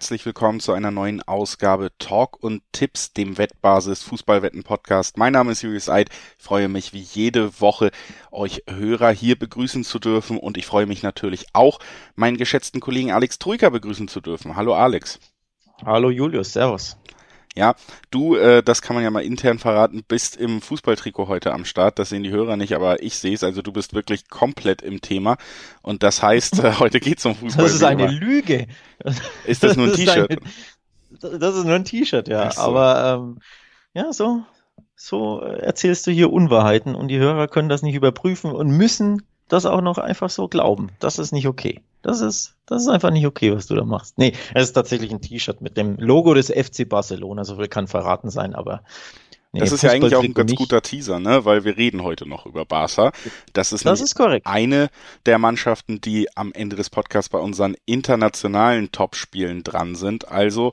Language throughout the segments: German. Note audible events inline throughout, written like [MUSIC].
herzlich willkommen zu einer neuen Ausgabe Talk und Tipps, dem Wettbasis Fußballwetten Podcast. Mein Name ist Julius Eid. Ich freue mich wie jede Woche, euch Hörer hier begrüßen zu dürfen und ich freue mich natürlich auch, meinen geschätzten Kollegen Alex Troika begrüßen zu dürfen. Hallo Alex. Hallo Julius, Servus. Ja, du, äh, das kann man ja mal intern verraten, bist im Fußballtrikot heute am Start. Das sehen die Hörer nicht, aber ich sehe es. Also du bist wirklich komplett im Thema. Und das heißt, äh, [LAUGHS] heute geht's um Fußball. Das ist eine Lüge. Ist das nur ein T-Shirt? Das ist nur ein T-Shirt, ja. So. Aber ähm, ja, so, so erzählst du hier Unwahrheiten und die Hörer können das nicht überprüfen und müssen das auch noch einfach so glauben. Das ist nicht okay. Das ist, das ist einfach nicht okay, was du da machst. Nee, es ist tatsächlich ein T-Shirt mit dem Logo des FC Barcelona. So viel kann verraten sein, aber Nee, das ist ja eigentlich auch ein ganz nicht. guter Teaser, ne? Weil wir reden heute noch über Barca. Das ist, das ist eine der Mannschaften, die am Ende des Podcasts bei unseren internationalen Topspielen dran sind. Also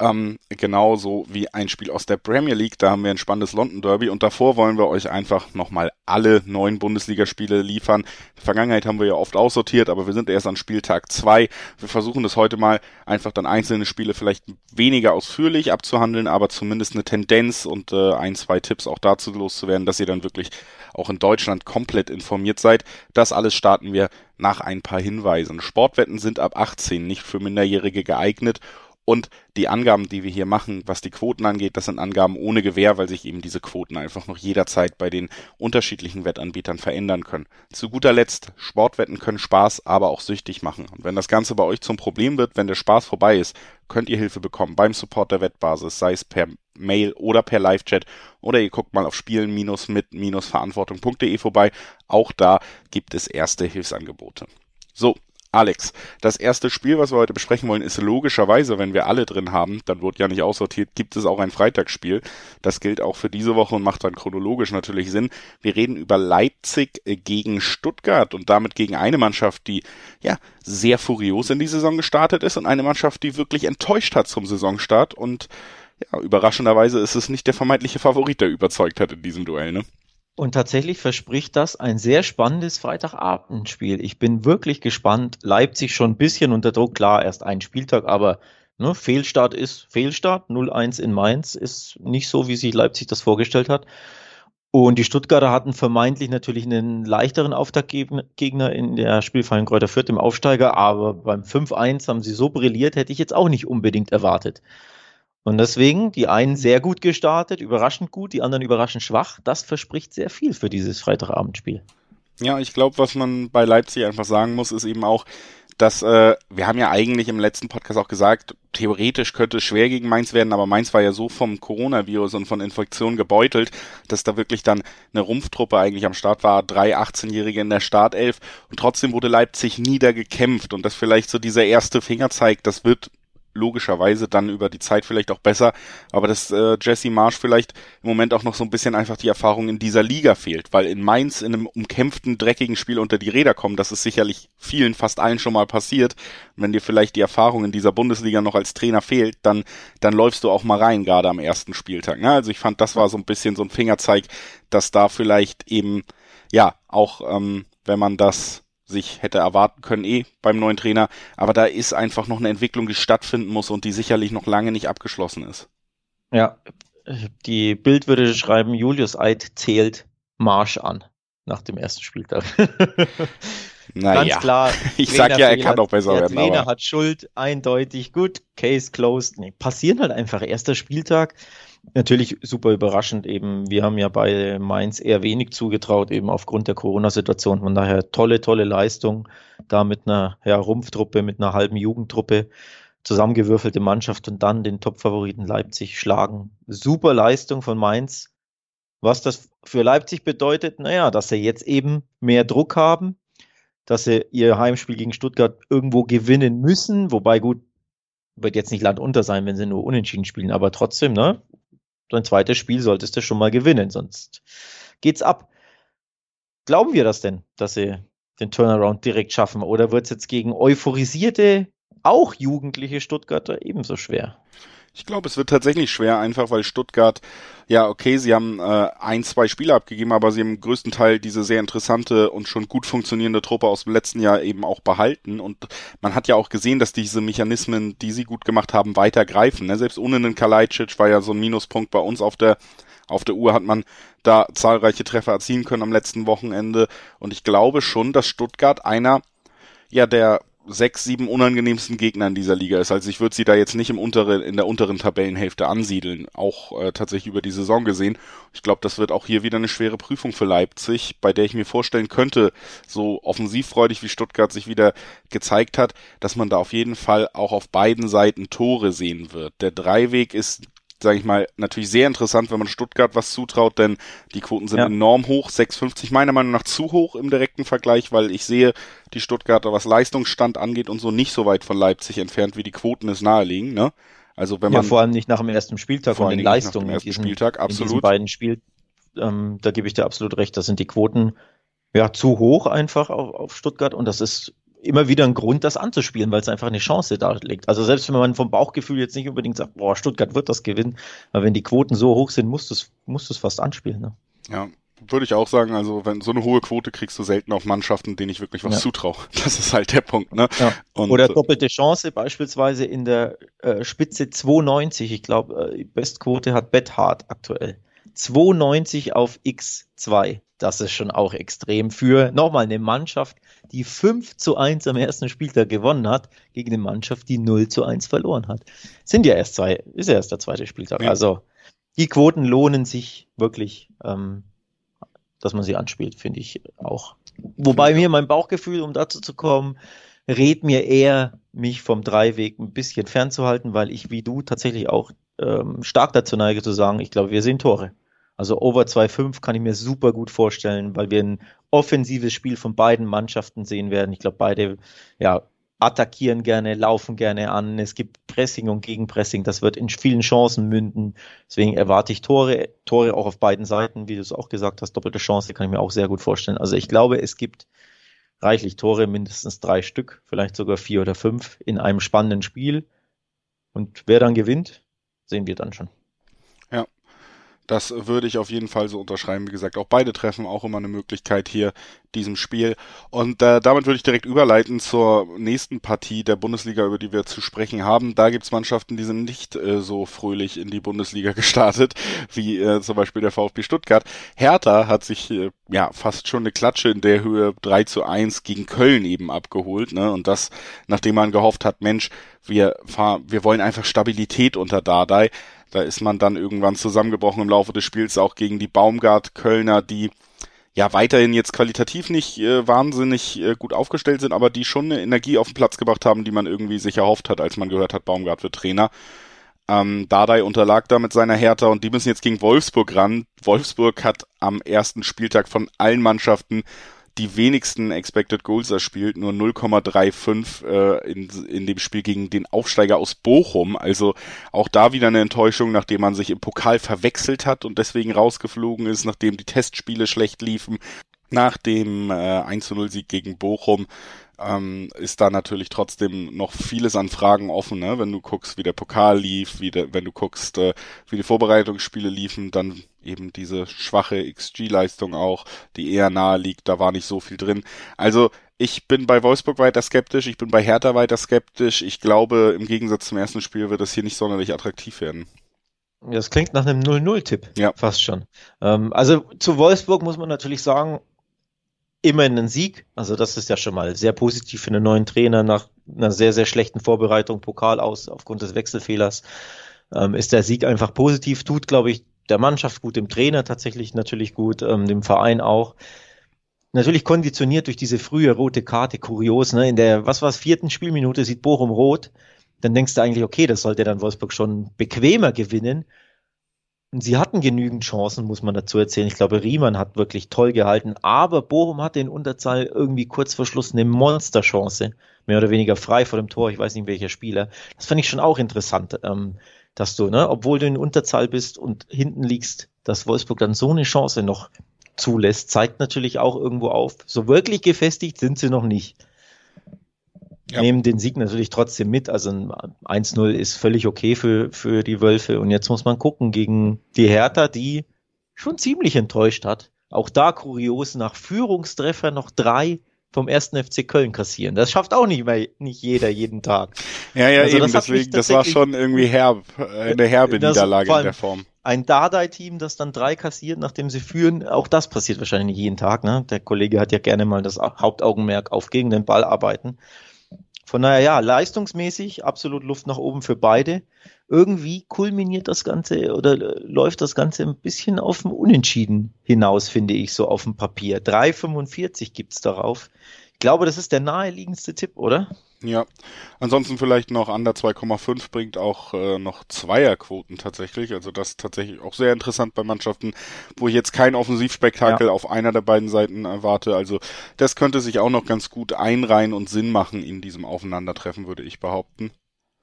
ähm, genauso wie ein Spiel aus der Premier League. Da haben wir ein spannendes London Derby und davor wollen wir euch einfach nochmal alle neun Bundesligaspiele liefern. In der Vergangenheit haben wir ja oft aussortiert, aber wir sind erst an Spieltag zwei. Wir versuchen das heute mal einfach dann einzelne Spiele vielleicht weniger ausführlich abzuhandeln, aber zumindest eine Tendenz und äh, ein, zwei Tipps auch dazu loszuwerden, dass ihr dann wirklich auch in Deutschland komplett informiert seid. Das alles starten wir nach ein paar Hinweisen. Sportwetten sind ab 18 nicht für Minderjährige geeignet und die Angaben, die wir hier machen, was die Quoten angeht, das sind Angaben ohne Gewähr, weil sich eben diese Quoten einfach noch jederzeit bei den unterschiedlichen Wettanbietern verändern können. Zu guter Letzt, Sportwetten können Spaß, aber auch süchtig machen. Und wenn das Ganze bei euch zum Problem wird, wenn der Spaß vorbei ist, könnt ihr Hilfe bekommen beim Support der Wettbasis, sei es per Mail oder per Live-Chat oder ihr guckt mal auf spielen-mit-verantwortung.de vorbei. Auch da gibt es erste Hilfsangebote. So, Alex, das erste Spiel, was wir heute besprechen wollen, ist logischerweise, wenn wir alle drin haben, dann wird ja nicht aussortiert, gibt es auch ein Freitagsspiel. Das gilt auch für diese Woche und macht dann chronologisch natürlich Sinn. Wir reden über Leipzig gegen Stuttgart und damit gegen eine Mannschaft, die ja sehr furios in die Saison gestartet ist und eine Mannschaft, die wirklich enttäuscht hat zum Saisonstart und ja, überraschenderweise ist es nicht der vermeintliche Favorit, der überzeugt hat in diesem Duell, ne? Und tatsächlich verspricht das ein sehr spannendes Freitagabendspiel. Ich bin wirklich gespannt. Leipzig schon ein bisschen unter Druck, klar, erst ein Spieltag, aber ne, Fehlstart ist Fehlstart. 0-1 in Mainz ist nicht so, wie sich Leipzig das vorgestellt hat. Und die Stuttgarter hatten vermeintlich natürlich einen leichteren Auftaktgegner in der Spielfallen Kräuter Fürth im Aufsteiger, aber beim 5-1 haben sie so brilliert, hätte ich jetzt auch nicht unbedingt erwartet. Und deswegen die einen sehr gut gestartet, überraschend gut, die anderen überraschend schwach. Das verspricht sehr viel für dieses Freitagabendspiel. Ja, ich glaube, was man bei Leipzig einfach sagen muss, ist eben auch, dass äh, wir haben ja eigentlich im letzten Podcast auch gesagt, theoretisch könnte es schwer gegen Mainz werden, aber Mainz war ja so vom Coronavirus und von Infektionen gebeutelt, dass da wirklich dann eine Rumpftruppe eigentlich am Start war, drei 18-Jährige in der Startelf und trotzdem wurde Leipzig niedergekämpft und das vielleicht so dieser erste Finger zeigt, das wird logischerweise dann über die Zeit vielleicht auch besser, aber dass äh, Jesse Marsch vielleicht im Moment auch noch so ein bisschen einfach die Erfahrung in dieser Liga fehlt, weil in Mainz in einem umkämpften, dreckigen Spiel unter die Räder kommen, das ist sicherlich vielen, fast allen schon mal passiert. wenn dir vielleicht die Erfahrung in dieser Bundesliga noch als Trainer fehlt, dann, dann läufst du auch mal rein, gerade am ersten Spieltag. Ne? Also ich fand, das war so ein bisschen so ein Fingerzeig, dass da vielleicht eben, ja, auch ähm, wenn man das sich hätte erwarten können, eh beim neuen Trainer. Aber da ist einfach noch eine Entwicklung, die stattfinden muss und die sicherlich noch lange nicht abgeschlossen ist. Ja, die Bild würde schreiben, Julius Eid zählt Marsch an nach dem ersten Spieltag. [LAUGHS] naja, Ganz klar. [LAUGHS] Ich sag ja, er kann auch besser der werden. Der Trainer aber. hat Schuld, eindeutig. Gut, Case closed. Nee, passieren halt einfach. Erster Spieltag natürlich super überraschend eben. Wir haben ja bei Mainz eher wenig zugetraut, eben aufgrund der Corona-Situation. Von daher tolle, tolle Leistung. Da mit einer ja, Rumpftruppe, mit einer halben Jugendtruppe zusammengewürfelte Mannschaft und dann den Topfavoriten Leipzig schlagen. Super Leistung von Mainz. Was das für Leipzig bedeutet, naja, dass sie jetzt eben mehr Druck haben, dass sie ihr Heimspiel gegen Stuttgart irgendwo gewinnen müssen, wobei gut, wird jetzt nicht Land unter sein, wenn sie nur unentschieden spielen, aber trotzdem, ne? dein zweites Spiel solltest du schon mal gewinnen, sonst geht's ab. Glauben wir das denn, dass sie den Turnaround direkt schaffen? Oder wird es jetzt gegen euphorisierte, auch jugendliche Stuttgarter ebenso schwer? Ich glaube, es wird tatsächlich schwer, einfach weil Stuttgart, ja, okay, sie haben äh, ein, zwei Spiele abgegeben, aber sie haben größten Teil diese sehr interessante und schon gut funktionierende Truppe aus dem letzten Jahr eben auch behalten. Und man hat ja auch gesehen, dass diese Mechanismen, die sie gut gemacht haben, weiter greifen. Ne? Selbst ohne einen Kalajdzic war ja so ein Minuspunkt bei uns auf der auf der Uhr hat man da zahlreiche Treffer erzielen können am letzten Wochenende. Und ich glaube schon, dass Stuttgart einer ja der sechs, sieben unangenehmsten Gegner in dieser Liga ist. Also ich würde sie da jetzt nicht im unteren, in der unteren Tabellenhälfte ansiedeln, auch äh, tatsächlich über die Saison gesehen. Ich glaube, das wird auch hier wieder eine schwere Prüfung für Leipzig, bei der ich mir vorstellen könnte, so offensivfreudig wie Stuttgart sich wieder gezeigt hat, dass man da auf jeden Fall auch auf beiden Seiten Tore sehen wird. Der Dreiweg ist sage ich mal, natürlich sehr interessant, wenn man Stuttgart was zutraut, denn die Quoten sind ja. enorm hoch, 6,50 meiner Meinung nach zu hoch im direkten Vergleich, weil ich sehe die Stuttgarter, was Leistungsstand angeht und so nicht so weit von Leipzig entfernt, wie die Quoten es nahelegen, ne? Also wenn man ja, vor allem nicht nach dem ersten Spieltag und den Leistungen nach dem ersten Spieltag, absolut. In diesen beiden Spiel, ähm, da gebe ich dir absolut recht, das sind die Quoten ja zu hoch einfach auf, auf Stuttgart und das ist immer wieder ein Grund, das anzuspielen, weil es einfach eine Chance darlegt. Also selbst wenn man vom Bauchgefühl jetzt nicht unbedingt sagt, boah, Stuttgart wird das gewinnen, aber wenn die Quoten so hoch sind, musst du es musst du's fast anspielen. Ne? Ja, würde ich auch sagen, also wenn so eine hohe Quote kriegst du selten auf Mannschaften, denen ich wirklich was ja. zutraue. [LAUGHS] Das ist halt der Punkt. Ne? Ja. Oder doppelte Chance beispielsweise in der äh, Spitze 290. Ich glaube, äh, Bestquote hat Bethard aktuell. 290 auf X2. Das ist schon auch extrem für nochmal eine Mannschaft, die 5 zu 1 am ersten Spieltag gewonnen hat, gegen eine Mannschaft, die 0 zu 1 verloren hat. Sind ja erst zwei, ist ja erst der zweite Spieltag. Ja. Also die Quoten lohnen sich wirklich, ähm, dass man sie anspielt, finde ich auch. Wobei mir mein Bauchgefühl, um dazu zu kommen, rät mir eher, mich vom Dreiweg ein bisschen fernzuhalten, weil ich wie du tatsächlich auch ähm, stark dazu neige zu sagen, ich glaube, wir sehen Tore. Also Over 2-5 kann ich mir super gut vorstellen, weil wir ein offensives Spiel von beiden Mannschaften sehen werden. Ich glaube, beide ja, attackieren gerne, laufen gerne an. Es gibt Pressing und Gegenpressing. Das wird in vielen Chancen münden. Deswegen erwarte ich Tore, Tore auch auf beiden Seiten, wie du es auch gesagt hast. Doppelte Chance kann ich mir auch sehr gut vorstellen. Also ich glaube, es gibt reichlich Tore, mindestens drei Stück, vielleicht sogar vier oder fünf in einem spannenden Spiel. Und wer dann gewinnt, sehen wir dann schon. Das würde ich auf jeden Fall so unterschreiben. Wie gesagt, auch beide treffen auch immer eine Möglichkeit hier diesem Spiel. Und äh, damit würde ich direkt überleiten zur nächsten Partie der Bundesliga, über die wir zu sprechen haben. Da gibt's Mannschaften, die sind nicht äh, so fröhlich in die Bundesliga [LAUGHS] gestartet, wie äh, zum Beispiel der VfB Stuttgart. Hertha hat sich äh, ja fast schon eine Klatsche in der Höhe 3 zu 1 gegen Köln eben abgeholt. Ne? Und das, nachdem man gehofft hat, Mensch, wir, fahr, wir wollen einfach Stabilität unter Dardai. Da ist man dann irgendwann zusammengebrochen im Laufe des Spiels, auch gegen die Baumgart-Kölner, die ja weiterhin jetzt qualitativ nicht äh, wahnsinnig äh, gut aufgestellt sind, aber die schon eine Energie auf den Platz gebracht haben, die man irgendwie sich erhofft hat, als man gehört hat, Baumgart wird Trainer. Ähm, Dardai unterlag da mit seiner Hertha und die müssen jetzt gegen Wolfsburg ran. Wolfsburg hat am ersten Spieltag von allen Mannschaften die wenigsten Expected Goals erspielt, nur 0,35 äh, in, in dem Spiel gegen den Aufsteiger aus Bochum. Also auch da wieder eine Enttäuschung, nachdem man sich im Pokal verwechselt hat und deswegen rausgeflogen ist, nachdem die Testspiele schlecht liefen. Nach dem äh, 1-0-Sieg gegen Bochum ähm, ist da natürlich trotzdem noch vieles an Fragen offen, ne? wenn du guckst, wie der Pokal lief, wie der, wenn du guckst, äh, wie die Vorbereitungsspiele liefen, dann eben diese schwache XG-Leistung auch, die eher nahe liegt, da war nicht so viel drin. Also ich bin bei Wolfsburg weiter skeptisch, ich bin bei Hertha weiter skeptisch. Ich glaube, im Gegensatz zum ersten Spiel wird das hier nicht sonderlich attraktiv werden. Das klingt nach einem 0-0-Tipp. Ja. Fast schon. Ähm, also zu Wolfsburg muss man natürlich sagen, immerhin ein Sieg. Also das ist ja schon mal sehr positiv für einen neuen Trainer nach einer sehr, sehr schlechten Vorbereitung, Pokal aus, aufgrund des Wechselfehlers. Ähm, ist der Sieg einfach positiv, tut, glaube ich, der Mannschaft gut, dem Trainer tatsächlich natürlich gut, ähm, dem Verein auch. Natürlich konditioniert durch diese frühe rote Karte, kurios, ne? In der, was war es, vierten Spielminute sieht Bochum rot. Dann denkst du eigentlich, okay, das sollte dann Wolfsburg schon bequemer gewinnen. Sie hatten genügend Chancen, muss man dazu erzählen. Ich glaube, Riemann hat wirklich toll gehalten, aber Bochum hatte in Unterzahl irgendwie kurz vor Schluss eine Monsterchance. Mehr oder weniger frei vor dem Tor, ich weiß nicht welcher Spieler. Das fand ich schon auch interessant, ähm, dass du, ne, obwohl du in Unterzahl bist und hinten liegst, dass Wolfsburg dann so eine Chance noch zulässt, zeigt natürlich auch irgendwo auf. So wirklich gefestigt sind sie noch nicht. Ja. nehmen den Sieg natürlich trotzdem mit. Also ein 1-0 ist völlig okay für, für die Wölfe. Und jetzt muss man gucken gegen die Hertha, die schon ziemlich enttäuscht hat. Auch da kurios, nach Führungstreffer noch drei vom ersten FC Köln kassieren. Das schafft auch nicht mehr, nicht jeder jeden Tag. Ja, ja, also eben, deswegen, das war schon irgendwie herb, eine herbe Niederlage in der Form. Ein Dardai-Team, das dann drei kassiert, nachdem sie führen, auch das passiert wahrscheinlich nicht jeden Tag, ne? Der Kollege hat ja gerne mal das Hauptaugenmerk auf gegen den Ball arbeiten. Von daher, ja, leistungsmäßig absolut Luft nach oben für beide. Irgendwie kulminiert das Ganze oder läuft das Ganze ein bisschen auf dem Unentschieden hinaus, finde ich, so auf dem Papier. 3,45 gibt's darauf. Ich glaube, das ist der naheliegendste Tipp, oder? Ja, ansonsten vielleicht noch Under 2,5 bringt auch äh, noch Zweierquoten tatsächlich. Also das ist tatsächlich auch sehr interessant bei Mannschaften, wo ich jetzt kein Offensivspektakel ja. auf einer der beiden Seiten erwarte. Also das könnte sich auch noch ganz gut einreihen und Sinn machen in diesem Aufeinandertreffen, würde ich behaupten.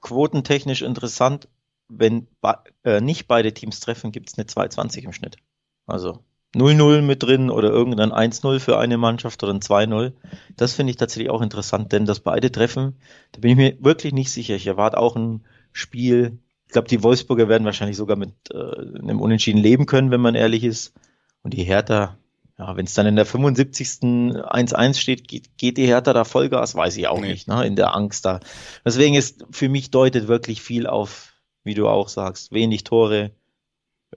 Quotentechnisch interessant, wenn äh, nicht beide Teams treffen, gibt's eine 2,20 im Schnitt. Also 0-0 mit drin oder irgendein 1-0 für eine Mannschaft oder ein 2-0. Das finde ich tatsächlich auch interessant, denn das beide treffen, da bin ich mir wirklich nicht sicher. Ich erwarte auch ein Spiel. Ich glaube, die Wolfsburger werden wahrscheinlich sogar mit äh, einem Unentschieden leben können, wenn man ehrlich ist. Und die Hertha, ja, wenn es dann in der 75. 1-1 steht, geht, geht die Hertha da Vollgas, weiß ich auch nee. nicht, ne, in der Angst da. Deswegen ist für mich deutet wirklich viel auf, wie du auch sagst, wenig Tore,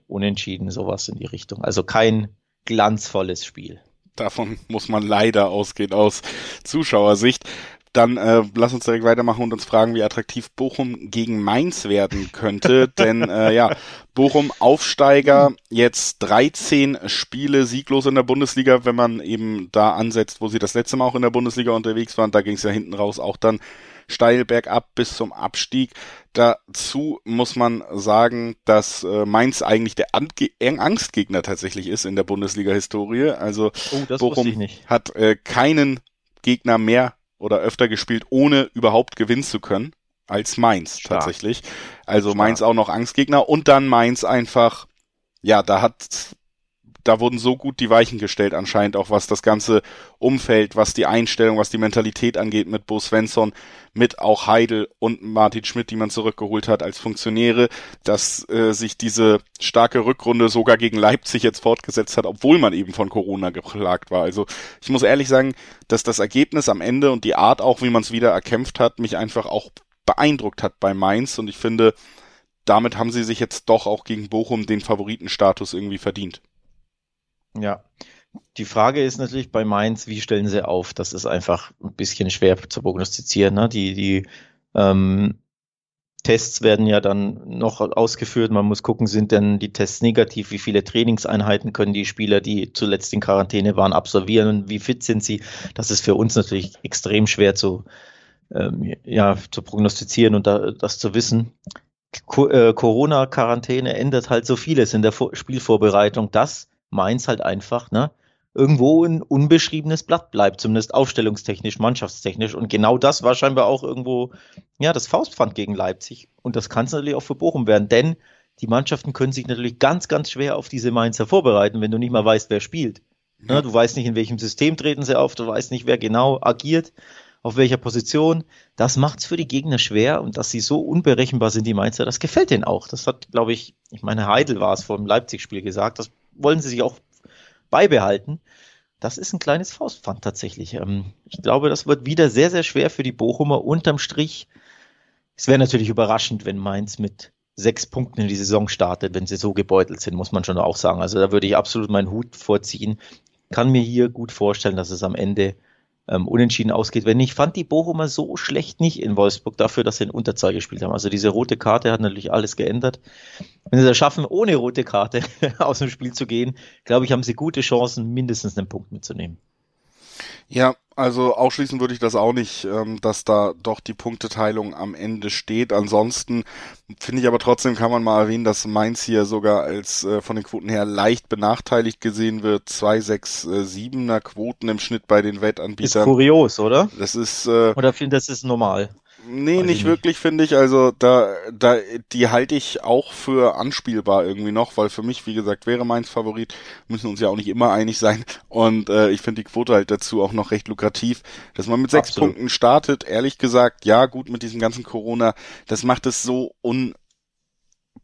Unentschieden, sowas in die Richtung. Also kein glanzvolles Spiel. Davon muss man leider ausgehen aus Zuschauersicht. Dann äh, lass uns direkt weitermachen und uns fragen, wie attraktiv Bochum gegen Mainz werden könnte. [LAUGHS] Denn äh, ja, Bochum Aufsteiger, jetzt 13 Spiele sieglos in der Bundesliga, wenn man eben da ansetzt, wo sie das letzte Mal auch in der Bundesliga unterwegs waren. Da ging es ja hinten raus auch dann steil bergab bis zum Abstieg. Dazu muss man sagen, dass äh, Mainz eigentlich der Ange Angstgegner tatsächlich ist in der Bundesliga-Historie. Also oh, Bochum hat äh, keinen Gegner mehr oder öfter gespielt, ohne überhaupt gewinnen zu können, als Mainz Stark. tatsächlich. Also Stark. Mainz auch noch Angstgegner und dann Mainz einfach, ja, da hat da wurden so gut die Weichen gestellt anscheinend, auch was das ganze Umfeld, was die Einstellung, was die Mentalität angeht mit Bo Svensson, mit auch Heidel und Martin Schmidt, die man zurückgeholt hat als Funktionäre, dass äh, sich diese starke Rückrunde sogar gegen Leipzig jetzt fortgesetzt hat, obwohl man eben von Corona geplagt war. Also ich muss ehrlich sagen, dass das Ergebnis am Ende und die Art auch, wie man es wieder erkämpft hat, mich einfach auch beeindruckt hat bei Mainz und ich finde, damit haben sie sich jetzt doch auch gegen Bochum den Favoritenstatus irgendwie verdient. Ja. Die Frage ist natürlich bei Mainz, wie stellen sie auf? Das ist einfach ein bisschen schwer zu prognostizieren. Ne? Die, die ähm, Tests werden ja dann noch ausgeführt. Man muss gucken, sind denn die Tests negativ? Wie viele Trainingseinheiten können die Spieler, die zuletzt in Quarantäne waren, absolvieren? Wie fit sind sie? Das ist für uns natürlich extrem schwer zu, ähm, ja, zu prognostizieren und da, das zu wissen. Äh, Corona-Quarantäne ändert halt so vieles in der Spielvorbereitung, dass Mainz halt einfach, ne, irgendwo ein unbeschriebenes Blatt bleibt, zumindest aufstellungstechnisch, mannschaftstechnisch. Und genau das war scheinbar auch irgendwo, ja, das Faustpfand gegen Leipzig. Und das kann es natürlich auch für Bochum werden, denn die Mannschaften können sich natürlich ganz, ganz schwer auf diese Mainzer vorbereiten, wenn du nicht mal weißt, wer spielt. Ne, ja. Du weißt nicht, in welchem System treten sie auf, du weißt nicht, wer genau agiert, auf welcher Position. Das macht es für die Gegner schwer und dass sie so unberechenbar sind, die Mainzer, das gefällt denen auch. Das hat, glaube ich, ich meine, Heidel war es vor dem Leipzig-Spiel gesagt, das wollen sie sich auch beibehalten. Das ist ein kleines Faustpfand tatsächlich. Ähm, ich glaube, das wird wieder sehr, sehr schwer für die Bochumer. Unterm Strich, es wäre natürlich überraschend, wenn Mainz mit sechs Punkten in die Saison startet, wenn sie so gebeutelt sind, muss man schon auch sagen. Also da würde ich absolut meinen Hut vorziehen. Kann mir hier gut vorstellen, dass es am Ende ähm, unentschieden ausgeht. Wenn ich fand die Bochumer so schlecht nicht in Wolfsburg dafür, dass sie in Unterzahl gespielt haben. Also diese rote Karte hat natürlich alles geändert. Wenn sie das schaffen, ohne rote Karte [LAUGHS] aus dem Spiel zu gehen, glaube ich, haben sie gute Chancen, mindestens einen Punkt mitzunehmen. Ja, also ausschließen würde ich das auch nicht, ähm, dass da doch die Punkteteilung am Ende steht. Ansonsten finde ich aber trotzdem kann man mal erwähnen, dass Mainz hier sogar als äh, von den Quoten her leicht benachteiligt gesehen wird. 2, 6, äh, 7er Quoten im Schnitt bei den Wettanbietern. Ist kurios, oder? Das ist äh, oder finde das ist normal. Nee, nicht, wirklich, finde ich. Also da, da, die halte ich auch für anspielbar irgendwie noch, weil für mich, wie gesagt, wäre meins Favorit. Müssen uns ja auch nicht immer einig sein. Und äh, ich finde die Quote halt dazu auch noch recht lukrativ, dass man mit sechs Absolut. Punkten startet. Ehrlich gesagt, ja, gut mit diesem ganzen Corona, das macht es so un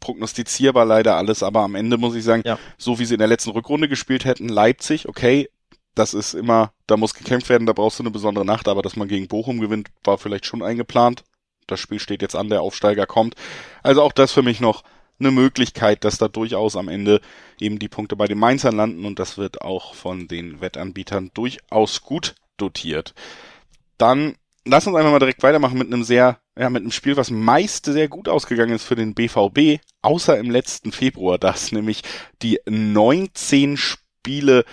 prognostizierbar leider alles, aber am Ende muss ich sagen, ja. so wie sie in der letzten Rückrunde gespielt hätten, Leipzig, okay, das ist immer, da muss gekämpft werden, da brauchst du eine besondere Nacht, aber dass man gegen Bochum gewinnt, war vielleicht schon eingeplant. Das Spiel steht jetzt an, der Aufsteiger kommt. Also auch das für mich noch eine Möglichkeit, dass da durchaus am Ende eben die Punkte bei den Mainzern landen und das wird auch von den Wettanbietern durchaus gut dotiert. Dann lass uns einfach mal direkt weitermachen mit einem sehr, ja, mit einem Spiel, was meist sehr gut ausgegangen ist für den BVB, außer im letzten Februar, [LAUGHS] das nämlich die 19 Spiele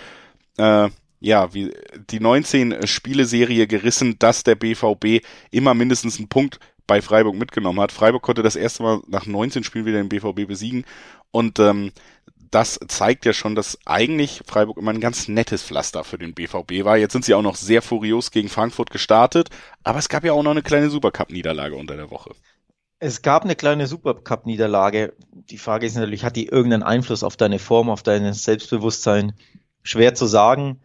äh, ja, wie die 19 Spieleserie gerissen, dass der BVB immer mindestens einen Punkt bei Freiburg mitgenommen hat. Freiburg konnte das erste Mal nach 19 Spielen wieder den BVB besiegen und ähm, das zeigt ja schon, dass eigentlich Freiburg immer ein ganz nettes Pflaster für den BVB war. Jetzt sind sie auch noch sehr furios gegen Frankfurt gestartet, aber es gab ja auch noch eine kleine Supercup-Niederlage unter der Woche. Es gab eine kleine Supercup-Niederlage. Die Frage ist natürlich, hat die irgendeinen Einfluss auf deine Form, auf dein Selbstbewusstsein? Schwer zu sagen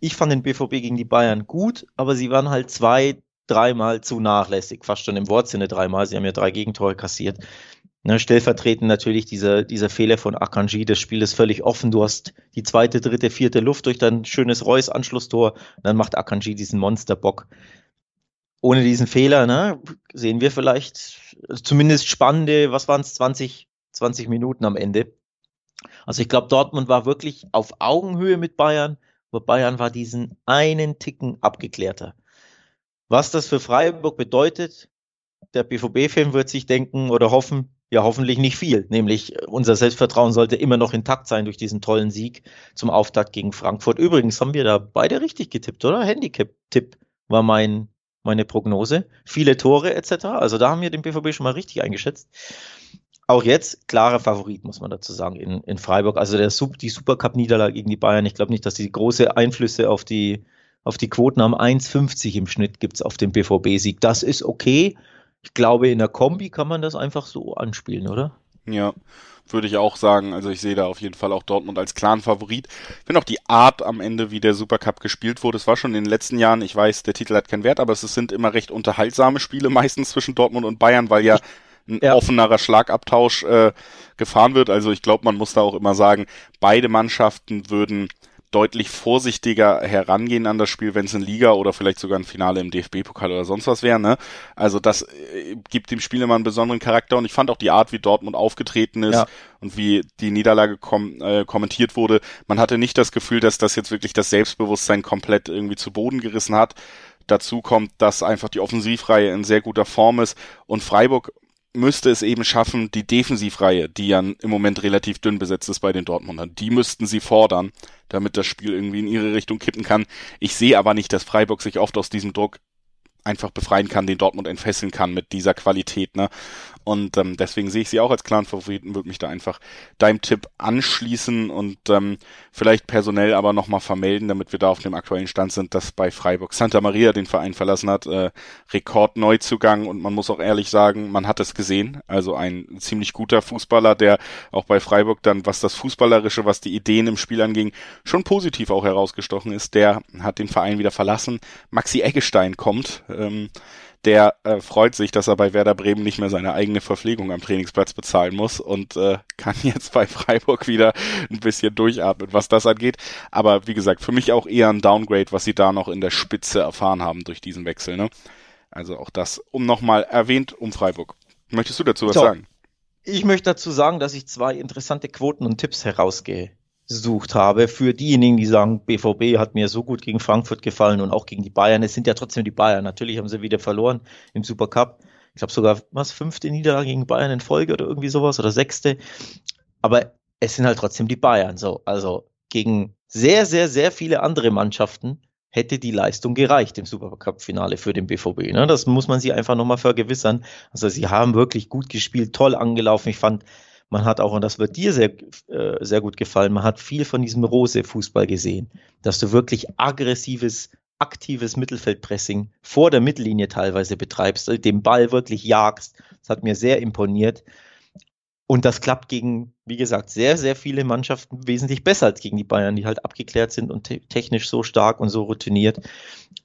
ich fand den BVB gegen die Bayern gut, aber sie waren halt zwei, dreimal zu nachlässig, fast schon im Wortsinne dreimal. Sie haben ja drei Gegentore kassiert. Ne, stellvertretend natürlich dieser, dieser Fehler von Akanji, das Spiel ist völlig offen. Du hast die zweite, dritte, vierte Luft durch dein schönes Reus Anschlusstor. Dann macht Akanji diesen Monsterbock. Ohne diesen Fehler, ne, sehen wir vielleicht zumindest spannende, was waren es, 20, 20 Minuten am Ende. Also ich glaube, Dortmund war wirklich auf Augenhöhe mit Bayern. Aber Bayern war diesen einen Ticken abgeklärter. Was das für Freiburg bedeutet, der BVB-Fan wird sich denken oder hoffen, ja hoffentlich nicht viel. Nämlich äh, unser Selbstvertrauen sollte immer noch intakt sein durch diesen tollen Sieg zum Auftakt gegen Frankfurt. Übrigens haben wir da beide richtig getippt, oder? Handicap-Tipp war mein, meine Prognose. Viele Tore etc. Also da haben wir den BVB schon mal richtig eingeschätzt auch jetzt klarer Favorit, muss man dazu sagen, in, in Freiburg. Also der, die Supercup-Niederlage gegen die Bayern, ich glaube nicht, dass die große Einflüsse auf die, auf die Quoten haben. 1,50 im Schnitt gibt's auf den BVB-Sieg. Das ist okay. Ich glaube, in der Kombi kann man das einfach so anspielen, oder? Ja, würde ich auch sagen. Also ich sehe da auf jeden Fall auch Dortmund als klaren Favorit. Ich finde auch die Art am Ende, wie der Supercup gespielt wurde. Es war schon in den letzten Jahren, ich weiß, der Titel hat keinen Wert, aber es sind immer recht unterhaltsame Spiele meistens zwischen Dortmund und Bayern, weil ja ein ja. offenerer Schlagabtausch äh, gefahren wird. Also ich glaube, man muss da auch immer sagen, beide Mannschaften würden deutlich vorsichtiger herangehen an das Spiel, wenn es in Liga oder vielleicht sogar ein Finale im DFB-Pokal oder sonst was wäre. Ne? Also das äh, gibt dem Spiel immer einen besonderen Charakter und ich fand auch die Art, wie Dortmund aufgetreten ist ja. und wie die Niederlage kom äh, kommentiert wurde. Man hatte nicht das Gefühl, dass das jetzt wirklich das Selbstbewusstsein komplett irgendwie zu Boden gerissen hat. Dazu kommt, dass einfach die Offensivreihe in sehr guter Form ist und Freiburg müsste es eben schaffen, die Defensivreihe, die ja im Moment relativ dünn besetzt ist bei den Dortmundern, die müssten sie fordern, damit das Spiel irgendwie in ihre Richtung kippen kann. Ich sehe aber nicht, dass Freiburg sich oft aus diesem Druck einfach befreien kann, den Dortmund entfesseln kann mit dieser Qualität. Ne? Und ähm, deswegen sehe ich sie auch als klaren Favoriten, würde mich da einfach deinem Tipp anschließen und ähm, vielleicht personell aber nochmal vermelden, damit wir da auf dem aktuellen Stand sind, dass bei Freiburg Santa Maria den Verein verlassen hat. Äh, Rekordneuzugang und man muss auch ehrlich sagen, man hat es gesehen. Also ein ziemlich guter Fußballer, der auch bei Freiburg dann, was das Fußballerische, was die Ideen im Spiel anging, schon positiv auch herausgestochen ist. Der hat den Verein wieder verlassen. Maxi Eggestein kommt. Ähm, der äh, freut sich, dass er bei Werder Bremen nicht mehr seine eigene Verpflegung am Trainingsplatz bezahlen muss und äh, kann [LAUGHS] jetzt bei Freiburg wieder ein bisschen durchatmen, was das angeht. Aber wie gesagt, für mich auch eher ein Downgrade, was sie da noch in der Spitze erfahren haben durch diesen Wechsel. Ne? Also auch das, um nochmal erwähnt, um Freiburg. Möchtest du dazu was so, sagen? Ich möchte dazu sagen, dass ich zwei interessante Quoten und Tipps herausgehe gesucht habe. Für diejenigen, die sagen, BVB hat mir so gut gegen Frankfurt gefallen und auch gegen die Bayern. Es sind ja trotzdem die Bayern. Natürlich haben sie wieder verloren im Supercup. Ich glaube sogar, was, fünfte Niederlage gegen Bayern in Folge oder irgendwie sowas oder sechste. Aber es sind halt trotzdem die Bayern. So, also gegen sehr, sehr, sehr viele andere Mannschaften hätte die Leistung gereicht im Supercup-Finale für den BVB. Ne? Das muss man sich einfach nochmal vergewissern. Also sie haben wirklich gut gespielt, toll angelaufen. Ich fand, man hat auch, und das wird dir sehr, äh, sehr gut gefallen, man hat viel von diesem Rose-Fußball gesehen, dass du wirklich aggressives aktives Mittelfeldpressing vor der Mittellinie teilweise betreibst, den Ball wirklich jagst. Das hat mir sehr imponiert. Und das klappt gegen, wie gesagt, sehr, sehr viele Mannschaften wesentlich besser als gegen die Bayern, die halt abgeklärt sind und te technisch so stark und so routiniert.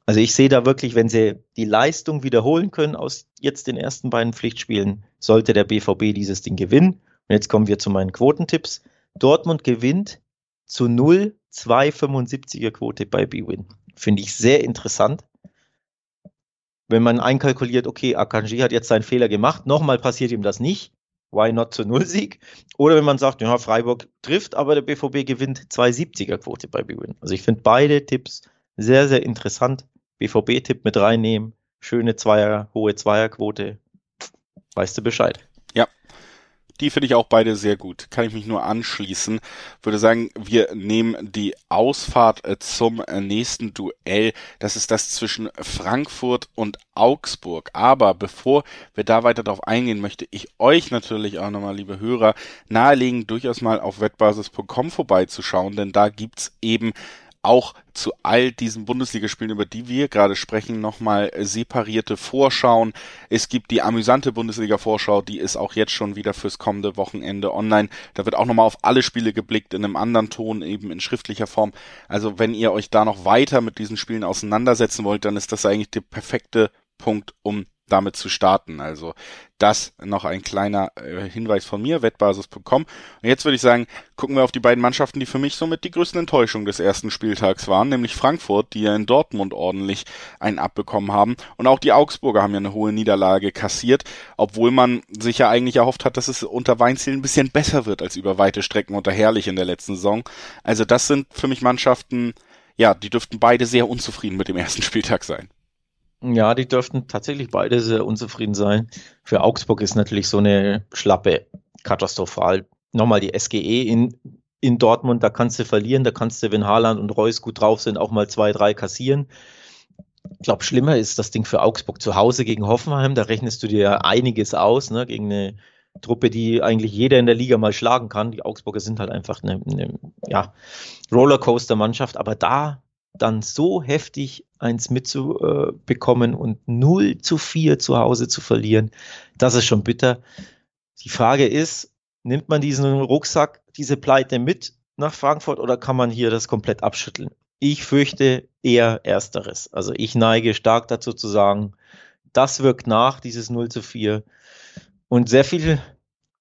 Also ich sehe da wirklich, wenn sie die Leistung wiederholen können aus jetzt den ersten beiden Pflichtspielen, sollte der BVB dieses Ding gewinnen. Und jetzt kommen wir zu meinen Quotentipps. Dortmund gewinnt zu 0, 2,75er Quote bei B-Win. Finde ich sehr interessant. Wenn man einkalkuliert, okay, Akanji hat jetzt seinen Fehler gemacht, nochmal passiert ihm das nicht, why not zu Null-Sieg? Oder wenn man sagt, ja, Freiburg trifft, aber der BVB gewinnt 2,70er Quote bei B-Win. Also ich finde beide Tipps sehr, sehr interessant. BVB-Tipp mit reinnehmen, schöne Zweier, hohe Zweierquote. Weißt du Bescheid? Die finde ich auch beide sehr gut. Kann ich mich nur anschließen. Würde sagen, wir nehmen die Ausfahrt äh, zum äh, nächsten Duell. Das ist das zwischen Frankfurt und Augsburg. Aber bevor wir da weiter drauf eingehen, möchte ich euch natürlich auch nochmal, liebe Hörer, nahelegen, durchaus mal auf wettbasis.com vorbeizuschauen, denn da gibt's eben auch zu all diesen Bundesligaspielen, über die wir gerade sprechen, nochmal separierte Vorschauen. Es gibt die amüsante Bundesliga-Vorschau, die ist auch jetzt schon wieder fürs kommende Wochenende online. Da wird auch nochmal auf alle Spiele geblickt, in einem anderen Ton, eben in schriftlicher Form. Also wenn ihr euch da noch weiter mit diesen Spielen auseinandersetzen wollt, dann ist das eigentlich der perfekte Punkt, um damit zu starten. Also das noch ein kleiner äh, Hinweis von mir, wettbasis.com. Und jetzt würde ich sagen, gucken wir auf die beiden Mannschaften, die für mich somit die größten Enttäuschungen des ersten Spieltags waren, nämlich Frankfurt, die ja in Dortmund ordentlich einen abbekommen haben. Und auch die Augsburger haben ja eine hohe Niederlage kassiert, obwohl man sich ja eigentlich erhofft hat, dass es unter Weinziel ein bisschen besser wird als über weite Strecken unter Herrlich in der letzten Saison. Also das sind für mich Mannschaften, ja, die dürften beide sehr unzufrieden mit dem ersten [LAUGHS] Spieltag sein. Ja, die dürften tatsächlich beide sehr unzufrieden sein. Für Augsburg ist natürlich so eine Schlappe katastrophal. Nochmal die SGE in, in Dortmund, da kannst du verlieren, da kannst du, wenn Haaland und Reus gut drauf sind, auch mal zwei, drei kassieren. Ich glaube, schlimmer ist das Ding für Augsburg zu Hause gegen Hoffenheim. Da rechnest du dir einiges aus, ne, gegen eine Truppe, die eigentlich jeder in der Liga mal schlagen kann. Die Augsburger sind halt einfach eine, eine ja, Rollercoaster-Mannschaft, aber da dann so heftig eins mitzubekommen und 0 zu 4 zu Hause zu verlieren, das ist schon bitter. Die Frage ist, nimmt man diesen Rucksack, diese Pleite mit nach Frankfurt oder kann man hier das komplett abschütteln? Ich fürchte eher ersteres. Also ich neige stark dazu zu sagen, das wirkt nach, dieses 0 zu 4. Und sehr viele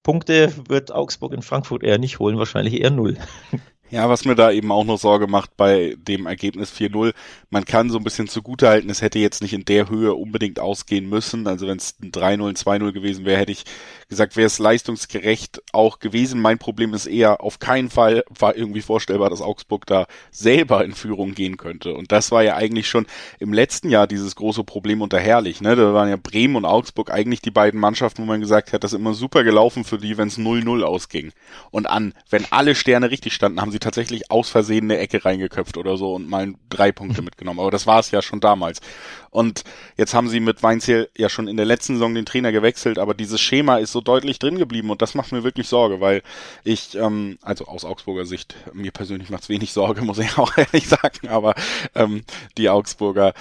Punkte wird Augsburg in Frankfurt eher nicht holen, wahrscheinlich eher 0. [LAUGHS] Ja, was mir da eben auch noch Sorge macht bei dem Ergebnis 4-0, man kann so ein bisschen zugutehalten, es hätte jetzt nicht in der Höhe unbedingt ausgehen müssen. Also wenn es ein 3-0, ein 2-0 gewesen wäre, hätte ich gesagt, wäre es leistungsgerecht auch gewesen. Mein Problem ist eher, auf keinen Fall war irgendwie vorstellbar, dass Augsburg da selber in Führung gehen könnte. Und das war ja eigentlich schon im letzten Jahr dieses große Problem unter Herrlich. Ne? Da waren ja Bremen und Augsburg eigentlich die beiden Mannschaften, wo man gesagt hat, das ist immer super gelaufen für die, wenn es 0-0 ausging. Und an, wenn alle Sterne richtig standen, haben sie tatsächlich aus Versehen eine Ecke reingeköpft oder so und mal drei Punkte mitgenommen. Aber das war es ja schon damals. Und jetzt haben sie mit Weinziel ja schon in der letzten Saison den Trainer gewechselt, aber dieses Schema ist so deutlich drin geblieben und das macht mir wirklich Sorge, weil ich, ähm, also aus Augsburger Sicht, mir persönlich macht es wenig Sorge, muss ich [LAUGHS] auch ehrlich sagen, aber ähm, die Augsburger,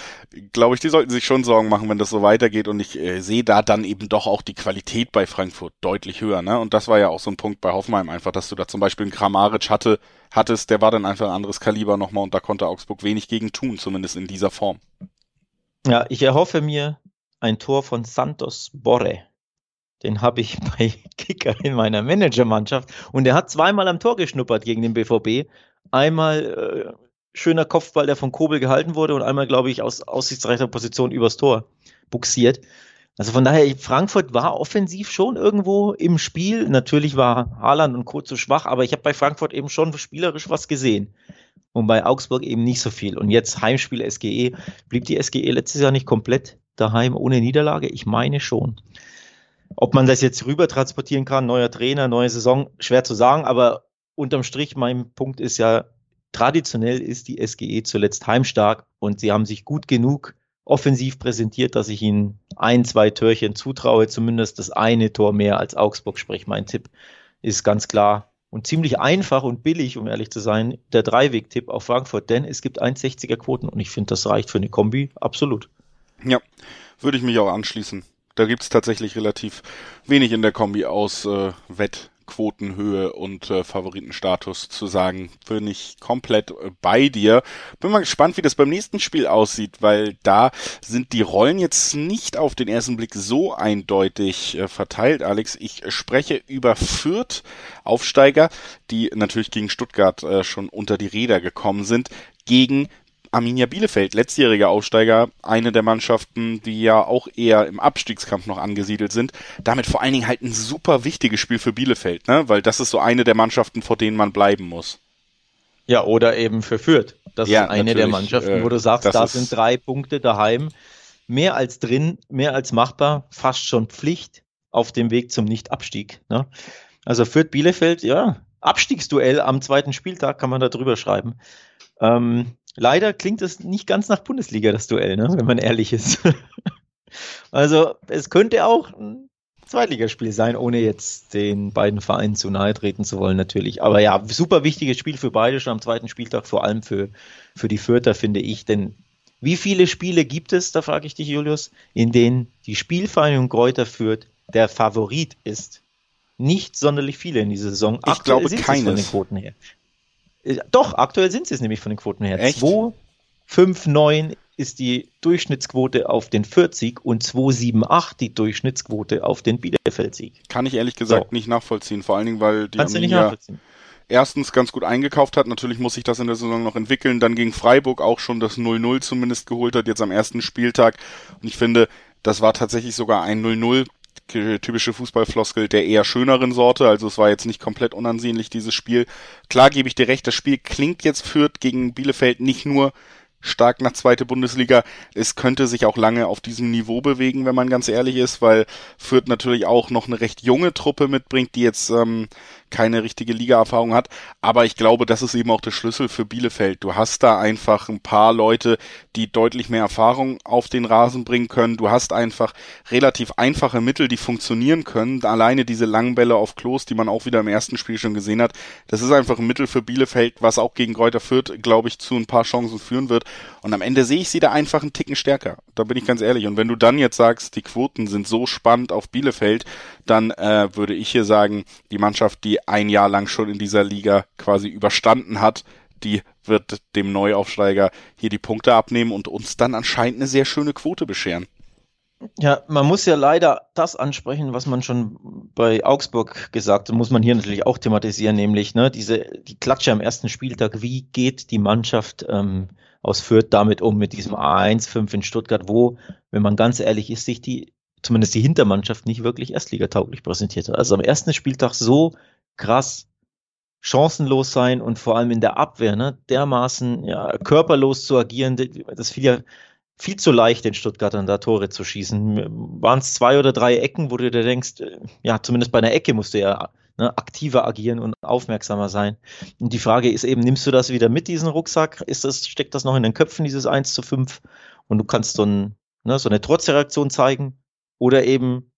glaube ich, die sollten sich schon Sorgen machen, wenn das so weitergeht und ich äh, sehe da dann eben doch auch die Qualität bei Frankfurt deutlich höher, ne? Und das war ja auch so ein Punkt bei Hoffenheim einfach, dass du da zum Beispiel einen Kramaric hatte, hattest, der war dann einfach ein anderes Kaliber nochmal und da konnte Augsburg wenig gegen tun, zumindest in dieser Form. Ja, ich erhoffe mir ein Tor von Santos Borre. Den habe ich [LAUGHS] bei Kicker in meiner Managermannschaft und der hat zweimal am Tor geschnuppert gegen den BVB. Einmal äh, schöner Kopfball, der von Kobel gehalten wurde und einmal, glaube ich, aus aussichtsreicher Position übers Tor buxiert. Also von daher, Frankfurt war offensiv schon irgendwo im Spiel. Natürlich war Haaland und Co. zu schwach, aber ich habe bei Frankfurt eben schon spielerisch was gesehen. Und bei Augsburg eben nicht so viel. Und jetzt Heimspiel SGE. Blieb die SGE letztes Jahr nicht komplett daheim ohne Niederlage? Ich meine schon. Ob man das jetzt rüber transportieren kann, neuer Trainer, neue Saison, schwer zu sagen, aber unterm Strich, mein Punkt ist ja, traditionell ist die SGE zuletzt heimstark und sie haben sich gut genug offensiv präsentiert, dass ich ihnen ein, zwei Törchen zutraue, zumindest das eine Tor mehr als Augsburg. Sprich, mein Tipp ist ganz klar und ziemlich einfach und billig, um ehrlich zu sein, der Dreiweg-Tipp auf Frankfurt, denn es gibt 1,60er Quoten und ich finde, das reicht für eine Kombi absolut. Ja, würde ich mich auch anschließen. Da gibt's tatsächlich relativ wenig in der Kombi aus äh, Wett, Quotenhöhe und äh, Favoritenstatus zu sagen, bin ich komplett äh, bei dir. Bin mal gespannt, wie das beim nächsten Spiel aussieht, weil da sind die Rollen jetzt nicht auf den ersten Blick so eindeutig äh, verteilt, Alex. Ich spreche über Fürth Aufsteiger, die natürlich gegen Stuttgart äh, schon unter die Räder gekommen sind, gegen Arminia Bielefeld, letztjähriger Aufsteiger, eine der Mannschaften, die ja auch eher im Abstiegskampf noch angesiedelt sind. Damit vor allen Dingen halt ein super wichtiges Spiel für Bielefeld, ne? Weil das ist so eine der Mannschaften, vor denen man bleiben muss. Ja, oder eben für Fürth. Das ja, ist eine der Mannschaften, wo du sagst, da sind drei Punkte daheim. Mehr als drin, mehr als machbar, fast schon Pflicht auf dem Weg zum Nicht-Abstieg. Ne? Also Fürth Bielefeld, ja, Abstiegsduell am zweiten Spieltag kann man da drüber schreiben. Ähm, Leider klingt es nicht ganz nach Bundesliga, das Duell, ne? wenn man ehrlich ist. [LAUGHS] also es könnte auch ein Zweitligaspiel sein, ohne jetzt den beiden Vereinen zu nahe treten zu wollen, natürlich. Aber ja, super wichtiges Spiel für beide schon am zweiten Spieltag, vor allem für, für die Fürther, finde ich. Denn wie viele Spiele gibt es, da frage ich dich, Julius, in denen die Spielvereinigung Kräuter Fürth der Favorit ist? Nicht sonderlich viele in dieser Saison. Ich Aktuell glaube keines. Von den Quoten her. Doch, aktuell sind sie es nämlich von den Quoten her. Echt? 2, 5, 9 ist die Durchschnittsquote auf den 40 und 278 die Durchschnittsquote auf den Bielefeld-Sieg. Kann ich ehrlich gesagt so. nicht nachvollziehen, vor allen Dingen, weil die Kannst Arminia erstens ganz gut eingekauft hat. Natürlich muss sich das in der Saison noch entwickeln. Dann gegen Freiburg auch schon das 0-0 zumindest geholt hat, jetzt am ersten Spieltag. Und ich finde, das war tatsächlich sogar ein 0-0 typische Fußballfloskel der eher schöneren Sorte. Also es war jetzt nicht komplett unansehnlich, dieses Spiel. Klar gebe ich dir recht, das Spiel klingt jetzt führt gegen Bielefeld nicht nur stark nach zweite Bundesliga. Es könnte sich auch lange auf diesem Niveau bewegen, wenn man ganz ehrlich ist, weil Fürth natürlich auch noch eine recht junge Truppe mitbringt, die jetzt ähm, keine richtige Ligaerfahrung hat. Aber ich glaube, das ist eben auch der Schlüssel für Bielefeld. Du hast da einfach ein paar Leute, die deutlich mehr Erfahrung auf den Rasen bringen können. Du hast einfach relativ einfache Mittel, die funktionieren können. Alleine diese langen Bälle auf Klos, die man auch wieder im ersten Spiel schon gesehen hat, das ist einfach ein Mittel für Bielefeld, was auch gegen Kräuter Fürth, glaube ich, zu ein paar Chancen führen wird. Und am Ende sehe ich sie da einfach einen Ticken stärker. Da bin ich ganz ehrlich. Und wenn du dann jetzt sagst, die Quoten sind so spannend auf Bielefeld, dann äh, würde ich hier sagen, die Mannschaft, die ein Jahr lang schon in dieser Liga quasi überstanden hat, die wird dem Neuaufsteiger hier die Punkte abnehmen und uns dann anscheinend eine sehr schöne Quote bescheren. Ja, man muss ja leider das ansprechen, was man schon bei Augsburg gesagt hat, muss man hier natürlich auch thematisieren, nämlich ne, diese die Klatsche am ersten Spieltag. Wie geht die Mannschaft ähm, aus Fürth damit um mit diesem A1-5 in Stuttgart, wo, wenn man ganz ehrlich ist, sich die zumindest die Hintermannschaft nicht wirklich erstligatauglich präsentiert hat. Also am ersten Spieltag so krass chancenlos sein und vor allem in der Abwehr, ne, dermaßen ja, körperlos zu agieren, das fiel ja viel zu leicht, den Stuttgartern da Tore zu schießen. Waren es zwei oder drei Ecken, wo du dir denkst, äh, ja, zumindest bei einer Ecke musst du ja ne, aktiver agieren und aufmerksamer sein. Und die Frage ist eben, nimmst du das wieder mit, diesen Rucksack? Ist das, steckt das noch in den Köpfen, dieses 1 zu 5? Und du kannst so, ein, ne, so eine Trotzreaktion zeigen oder eben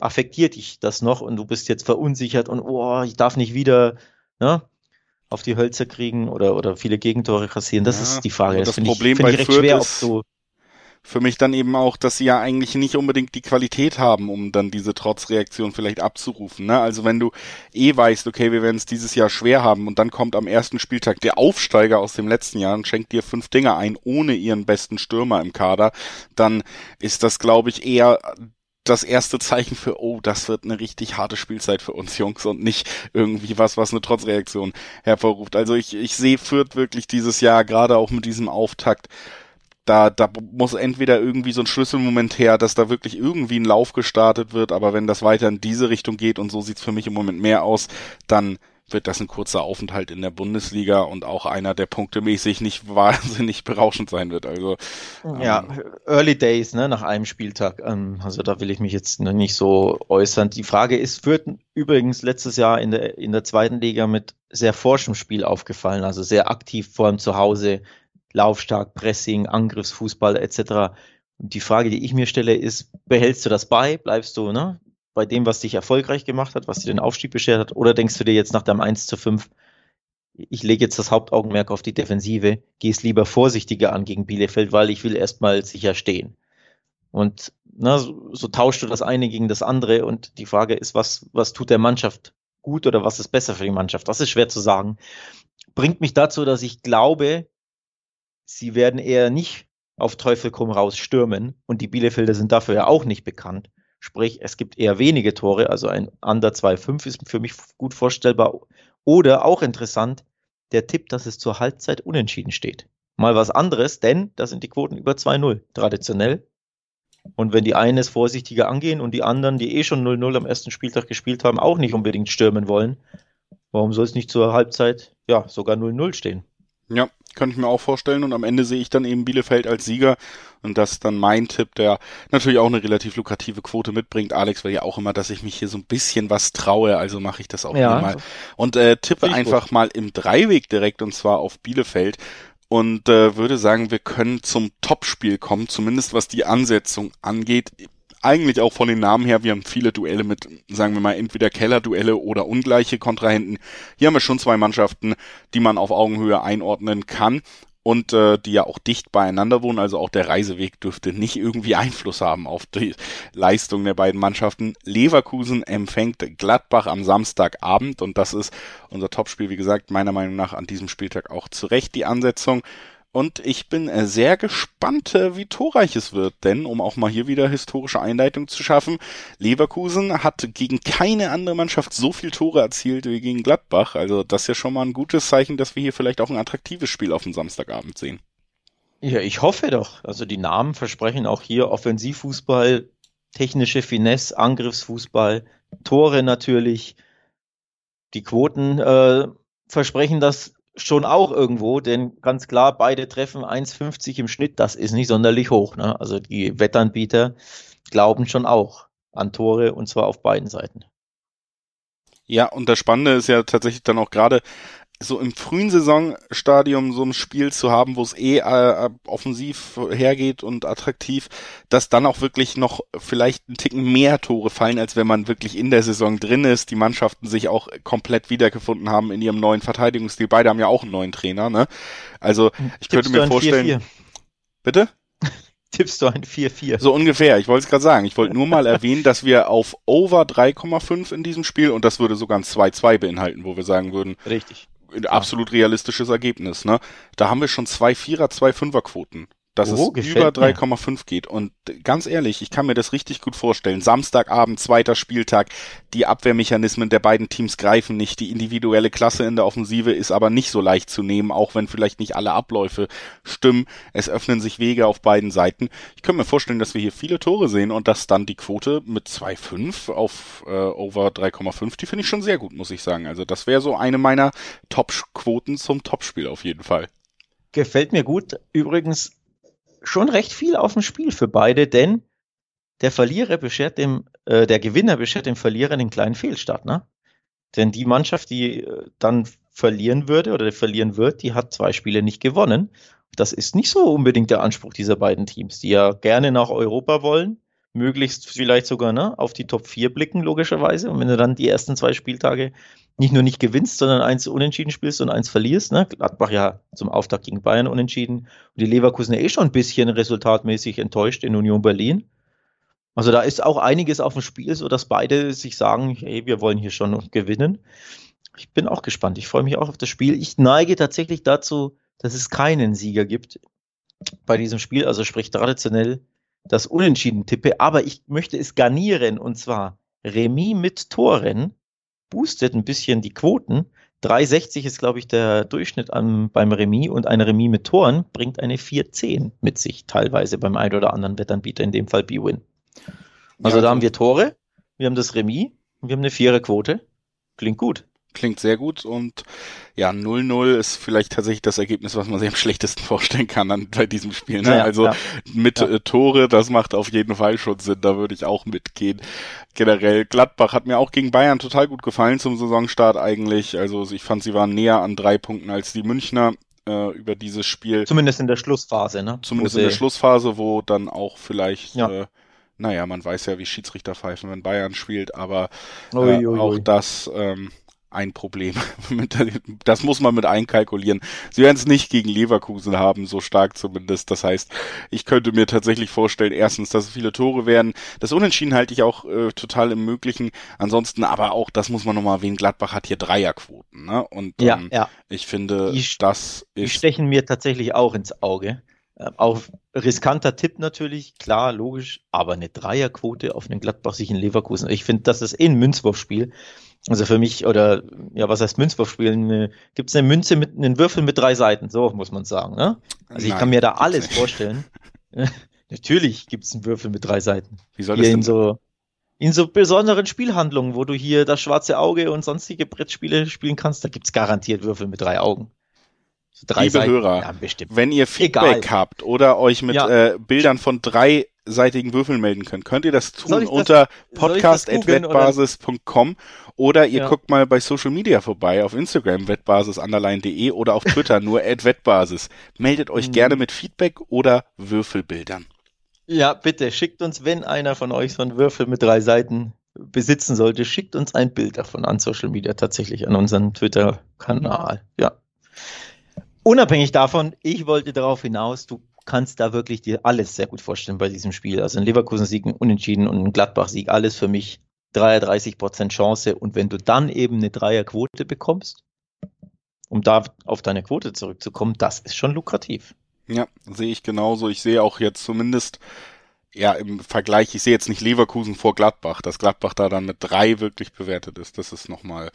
affektiert dich das noch und du bist jetzt verunsichert und oh, ich darf nicht wieder ne, auf die Hölzer kriegen oder, oder viele Gegentore kassieren. Das ja, ist die Frage. Das, das Problem ich, bei ich recht Fürth schwer, ist du für mich dann eben auch, dass sie ja eigentlich nicht unbedingt die Qualität haben, um dann diese Trotzreaktion vielleicht abzurufen. Ne? Also wenn du eh weißt, okay, wir werden es dieses Jahr schwer haben und dann kommt am ersten Spieltag der Aufsteiger aus dem letzten Jahr und schenkt dir fünf Dinge ein, ohne ihren besten Stürmer im Kader, dann ist das, glaube ich, eher das erste Zeichen für, oh, das wird eine richtig harte Spielzeit für uns Jungs und nicht irgendwie was, was eine Trotzreaktion hervorruft. Also ich, ich sehe Fürth wirklich dieses Jahr, gerade auch mit diesem Auftakt, da, da muss entweder irgendwie so ein Schlüsselmoment her, dass da wirklich irgendwie ein Lauf gestartet wird, aber wenn das weiter in diese Richtung geht und so sieht's für mich im Moment mehr aus, dann wird das ein kurzer Aufenthalt in der Bundesliga und auch einer, der punktemäßig nicht [LAUGHS] wahnsinnig berauschend sein wird. Also ja, ähm, Early Days, ne, nach einem Spieltag. Ähm, also da will ich mich jetzt nicht so äußern. Die Frage ist, führt übrigens letztes Jahr in der in der zweiten Liga mit sehr forschem Spiel aufgefallen, also sehr aktiv vor allem zu Hause, laufstark, Pressing, Angriffsfußball etc. Und die Frage, die ich mir stelle, ist, behältst du das bei? Bleibst du ne, bei dem, was dich erfolgreich gemacht hat, was dir den Aufstieg beschert hat? Oder denkst du dir jetzt nach deinem 1 zu 5, ich lege jetzt das Hauptaugenmerk auf die Defensive, gehe es lieber vorsichtiger an gegen Bielefeld, weil ich will erstmal sicher stehen. Und na, so, so tauschst du das eine gegen das andere und die Frage ist, was, was tut der Mannschaft gut oder was ist besser für die Mannschaft? Das ist schwer zu sagen. Bringt mich dazu, dass ich glaube, sie werden eher nicht auf Teufel komm raus stürmen und die Bielefelder sind dafür ja auch nicht bekannt. Sprich, es gibt eher wenige Tore, also ein Under 2,5 ist für mich gut vorstellbar. Oder auch interessant, der Tipp, dass es zur Halbzeit unentschieden steht. Mal was anderes, denn da sind die Quoten über 2-0 traditionell. Und wenn die einen es vorsichtiger angehen und die anderen, die eh schon 0-0 am ersten Spieltag gespielt haben, auch nicht unbedingt stürmen wollen, warum soll es nicht zur Halbzeit ja sogar 0-0 stehen? Ja, könnte ich mir auch vorstellen. Und am Ende sehe ich dann eben Bielefeld als Sieger. Und das ist dann mein Tipp, der natürlich auch eine relativ lukrative Quote mitbringt. Alex will ja auch immer, dass ich mich hier so ein bisschen was traue, also mache ich das auch ja, mal. Und äh, tippe einfach gut. mal im Dreiweg direkt und zwar auf Bielefeld und äh, würde sagen, wir können zum Topspiel kommen, zumindest was die Ansetzung angeht. Eigentlich auch von den Namen her, wir haben viele Duelle mit, sagen wir mal, entweder Kellerduelle oder ungleiche Kontrahenten. Hier haben wir schon zwei Mannschaften, die man auf Augenhöhe einordnen kann und äh, die ja auch dicht beieinander wohnen. Also auch der Reiseweg dürfte nicht irgendwie Einfluss haben auf die Leistung der beiden Mannschaften. Leverkusen empfängt Gladbach am Samstagabend und das ist unser Topspiel, wie gesagt, meiner Meinung nach an diesem Spieltag auch zu Recht die Ansetzung. Und ich bin äh, sehr gespannt, äh, wie torreich es wird, denn um auch mal hier wieder historische Einleitung zu schaffen, Leverkusen hat gegen keine andere Mannschaft so viel Tore erzielt wie gegen Gladbach. Also das ist ja schon mal ein gutes Zeichen, dass wir hier vielleicht auch ein attraktives Spiel auf dem Samstagabend sehen. Ja, ich hoffe doch. Also die Namen versprechen auch hier Offensivfußball, technische Finesse, Angriffsfußball, Tore natürlich. Die Quoten äh, versprechen das schon auch irgendwo, denn ganz klar, beide treffen 1,50 im Schnitt, das ist nicht sonderlich hoch. Ne? Also die Wettanbieter glauben schon auch an Tore und zwar auf beiden Seiten. Ja, und das Spannende ist ja tatsächlich dann auch gerade, so im frühen Saisonstadium so ein Spiel zu haben, wo es eh äh, offensiv hergeht und attraktiv, dass dann auch wirklich noch vielleicht ein Ticken mehr Tore fallen, als wenn man wirklich in der Saison drin ist, die Mannschaften sich auch komplett wiedergefunden haben in ihrem neuen Verteidigungsstil. Beide haben ja auch einen neuen Trainer, ne? Also ich Tippst könnte mir vorstellen. 4 -4? Bitte? [LAUGHS] Tippst du ein 4-4? So ungefähr, ich wollte es gerade sagen. Ich wollte nur mal erwähnen, dass wir auf Over 3,5 in diesem Spiel und das würde sogar ein 2-2 beinhalten, wo wir sagen würden. Richtig absolut realistisches Ergebnis. Ne? Da haben wir schon zwei Vierer, zwei Fünferquoten dass oh, es über 3,5 geht. Und ganz ehrlich, ich kann mir das richtig gut vorstellen. Samstagabend, zweiter Spieltag, die Abwehrmechanismen der beiden Teams greifen nicht. Die individuelle Klasse in der Offensive ist aber nicht so leicht zu nehmen, auch wenn vielleicht nicht alle Abläufe stimmen. Es öffnen sich Wege auf beiden Seiten. Ich könnte mir vorstellen, dass wir hier viele Tore sehen und dass dann die Quote mit 2,5 auf äh, over 3,5, die finde ich schon sehr gut, muss ich sagen. Also das wäre so eine meiner Top-Quoten zum Topspiel auf jeden Fall. Gefällt mir gut. Übrigens, schon recht viel auf dem Spiel für beide, denn der Verlierer beschert dem, äh, der Gewinner beschert dem Verlierer einen kleinen Fehlstart, ne? Denn die Mannschaft, die äh, dann verlieren würde oder verlieren wird, die hat zwei Spiele nicht gewonnen. Das ist nicht so unbedingt der Anspruch dieser beiden Teams, die ja gerne nach Europa wollen, möglichst vielleicht sogar ne, auf die Top 4 blicken, logischerweise. Und wenn du dann die ersten zwei Spieltage nicht nur nicht gewinnst, sondern eins unentschieden spielst und eins verlierst. Ne? Gladbach ja zum Auftakt gegen Bayern unentschieden. Und die Leverkusen eh schon ein bisschen resultatmäßig enttäuscht in Union Berlin. Also da ist auch einiges auf dem Spiel, so dass beide sich sagen, hey, wir wollen hier schon gewinnen. Ich bin auch gespannt. Ich freue mich auch auf das Spiel. Ich neige tatsächlich dazu, dass es keinen Sieger gibt bei diesem Spiel. Also sprich traditionell das Unentschieden tippe. Aber ich möchte es garnieren und zwar Remis mit Toren boostet ein bisschen die Quoten. 3,60 ist, glaube ich, der Durchschnitt am, beim Remis und ein Remis mit Toren bringt eine 4,10 mit sich, teilweise beim ein oder anderen Wettanbieter, in dem Fall B-Win. Also ja, da haben wir Tore, wir haben das Remis und wir haben eine Viererquote. Klingt gut klingt sehr gut und ja, 0-0 ist vielleicht tatsächlich das Ergebnis, was man sich am schlechtesten vorstellen kann an, bei diesem Spiel. Ne? Ja, also ja. mit ja. Äh, Tore, das macht auf jeden Fall schon Sinn, da würde ich auch mitgehen. Generell, Gladbach hat mir auch gegen Bayern total gut gefallen zum Saisonstart eigentlich. Also ich fand, sie waren näher an drei Punkten als die Münchner äh, über dieses Spiel. Zumindest in der Schlussphase, ne? Zumindest in der Schlussphase, wo dann auch vielleicht ja. äh, naja, man weiß ja, wie Schiedsrichter pfeifen, wenn Bayern spielt, aber äh, ui, ui, auch ui. das ähm, ein Problem. [LAUGHS] das muss man mit einkalkulieren. Sie werden es nicht gegen Leverkusen haben, so stark zumindest. Das heißt, ich könnte mir tatsächlich vorstellen, erstens, dass es viele Tore werden. Das Unentschieden halte ich auch äh, total im Möglichen. Ansonsten aber auch, das muss man nochmal erwähnen, Gladbach hat hier Dreierquoten. Ne? Und ja, ähm, ja. ich finde, die, das ist... Die stechen mir tatsächlich auch ins Auge. Äh, auch riskanter Tipp natürlich, klar, logisch, aber eine Dreierquote auf einen Gladbach sich in Leverkusen. Ich finde, das ist eh ein Münzwurfspiel. Also für mich, oder ja, was heißt Münzwurfspielen? Gibt es eine Münze mit einem Würfel mit drei Seiten, so muss man sagen. Ne? Also Nein, ich kann mir da alles vorstellen. [LAUGHS] Natürlich gibt es einen Würfel mit drei Seiten. Wie soll das denn? In so, in so besonderen Spielhandlungen, wo du hier das schwarze Auge und sonstige Brettspiele spielen kannst, da gibt es garantiert Würfel mit drei Augen. So drei Liebe Seiten. Hörer, ja, wenn ihr Feedback Egal. habt oder euch mit ja. äh, Bildern von drei seitigen Würfeln melden könnt, könnt ihr das tun das, unter podcast.wettbasis.com oder ihr ja. guckt mal bei Social Media vorbei, auf Instagram wettbasis_de oder auf Twitter nur [LAUGHS] @wettbasis. Meldet euch mhm. gerne mit Feedback oder Würfelbildern. Ja, bitte schickt uns, wenn einer von euch so einen Würfel mit drei Seiten besitzen sollte, schickt uns ein Bild davon an Social Media tatsächlich an unseren Twitter-Kanal. Ja. Unabhängig davon, ich wollte darauf hinaus, du kannst da wirklich dir alles sehr gut vorstellen bei diesem Spiel. Also ein Leverkusen-Sieg, ein Unentschieden und ein Gladbach-Sieg, alles für mich 33 Prozent Chance. Und wenn du dann eben eine Dreierquote bekommst, um da auf deine Quote zurückzukommen, das ist schon lukrativ. Ja, sehe ich genauso. Ich sehe auch jetzt zumindest ja, im Vergleich, ich sehe jetzt nicht Leverkusen vor Gladbach, dass Gladbach da dann mit drei wirklich bewertet ist. Das ist nochmal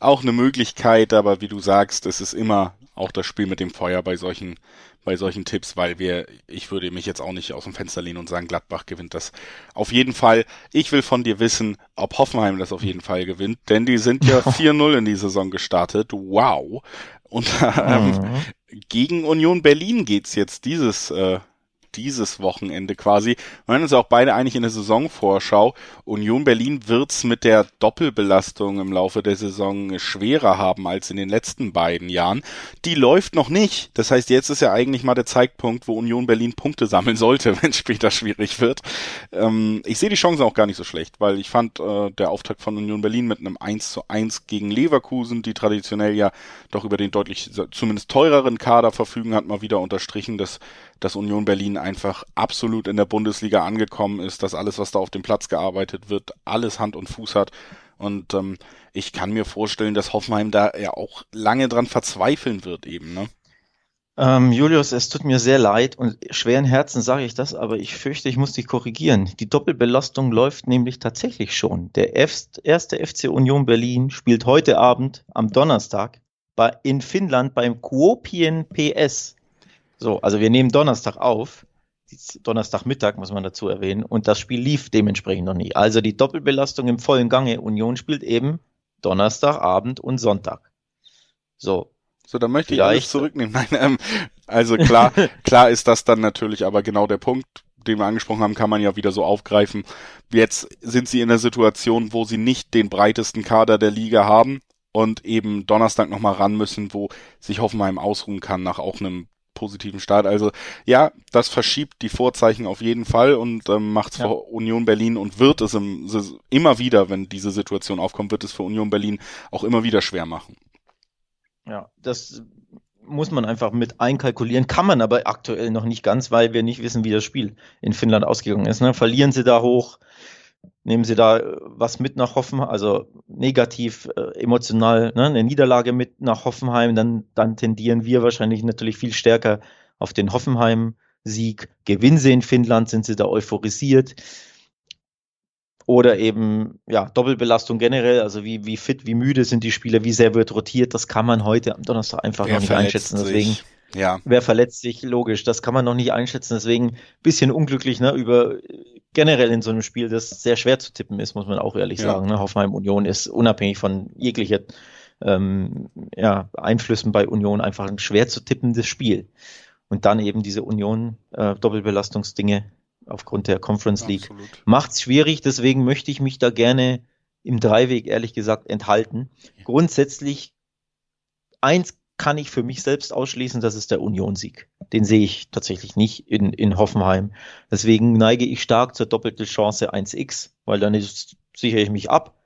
auch eine Möglichkeit, aber wie du sagst, es ist immer auch das Spiel mit dem Feuer bei solchen, bei solchen Tipps, weil wir, ich würde mich jetzt auch nicht aus dem Fenster lehnen und sagen, Gladbach gewinnt das auf jeden Fall. Ich will von dir wissen, ob Hoffenheim das auf jeden Fall gewinnt, denn die sind ja [LAUGHS] 4-0 in die Saison gestartet. Wow. Und [LAUGHS] ähm, mhm. gegen Union Berlin geht's jetzt dieses äh, dieses Wochenende quasi. Wir hören uns auch beide eigentlich in der Saisonvorschau. Union Berlin wird's mit der Doppelbelastung im Laufe der Saison schwerer haben als in den letzten beiden Jahren. Die läuft noch nicht. Das heißt, jetzt ist ja eigentlich mal der Zeitpunkt, wo Union Berlin Punkte sammeln sollte, [LAUGHS] wenn es später schwierig wird. Ähm, ich sehe die Chancen auch gar nicht so schlecht, weil ich fand äh, der Auftakt von Union Berlin mit einem 1 zu 1 gegen Leverkusen, die traditionell ja doch über den deutlich zumindest teureren Kader verfügen, hat mal wieder unterstrichen, dass dass Union Berlin einfach absolut in der Bundesliga angekommen ist, dass alles, was da auf dem Platz gearbeitet wird, alles Hand und Fuß hat. Und ähm, ich kann mir vorstellen, dass Hoffenheim da ja auch lange dran verzweifeln wird eben, ne? Ähm, Julius, es tut mir sehr leid und schweren Herzen sage ich das, aber ich fürchte, ich muss dich korrigieren. Die Doppelbelastung läuft nämlich tatsächlich schon. Der erste FC Union Berlin spielt heute Abend am Donnerstag bei, in Finnland beim Kuopien PS so, also wir nehmen Donnerstag auf. Donnerstagmittag muss man dazu erwähnen. Und das Spiel lief dementsprechend noch nie. Also die Doppelbelastung im vollen Gange. Union spielt eben Donnerstagabend und Sonntag. So. So, dann möchte ich alles zurücknehmen. [LAUGHS] Nein, ähm, also klar, [LAUGHS] klar ist das dann natürlich aber genau der Punkt, den wir angesprochen haben, kann man ja wieder so aufgreifen. Jetzt sind sie in der Situation, wo sie nicht den breitesten Kader der Liga haben und eben Donnerstag nochmal ran müssen, wo sich Hoffenheim ausruhen kann nach auch einem positiven Start. Also ja, das verschiebt die Vorzeichen auf jeden Fall und ähm, macht es ja. für Union Berlin und wird es im, immer wieder, wenn diese Situation aufkommt, wird es für Union Berlin auch immer wieder schwer machen. Ja, das muss man einfach mit einkalkulieren, kann man aber aktuell noch nicht ganz, weil wir nicht wissen, wie das Spiel in Finnland ausgegangen ist. Ne? Verlieren sie da hoch, Nehmen Sie da äh, was mit nach Hoffenheim, also negativ, äh, emotional, ne? eine Niederlage mit nach Hoffenheim, dann, dann tendieren wir wahrscheinlich natürlich viel stärker auf den Hoffenheim-Sieg. Gewinnen Sie in Finnland, sind Sie da euphorisiert. Oder eben, ja, Doppelbelastung generell, also wie, wie fit, wie müde sind die Spieler, wie sehr wird rotiert, das kann man heute am Donnerstag einfach Wer noch nicht einschätzen. Deswegen, ja. wer verletzt sich, logisch, das kann man noch nicht einschätzen. Deswegen bisschen unglücklich, ne, über generell in so einem Spiel, das sehr schwer zu tippen ist, muss man auch ehrlich ja. sagen. Ne? Hoffenheim Union ist unabhängig von jeglicher ähm, ja, Einflüssen bei Union einfach ein schwer zu tippendes Spiel. Und dann eben diese Union äh, Doppelbelastungsdinge aufgrund der Conference League macht es schwierig. Deswegen möchte ich mich da gerne im Dreiweg ehrlich gesagt enthalten. Ja. Grundsätzlich eins kann ich für mich selbst ausschließen, das ist der Union-Sieg. Den sehe ich tatsächlich nicht in, in Hoffenheim. Deswegen neige ich stark zur doppelten Chance 1x, weil dann ist, sichere ich mich ab.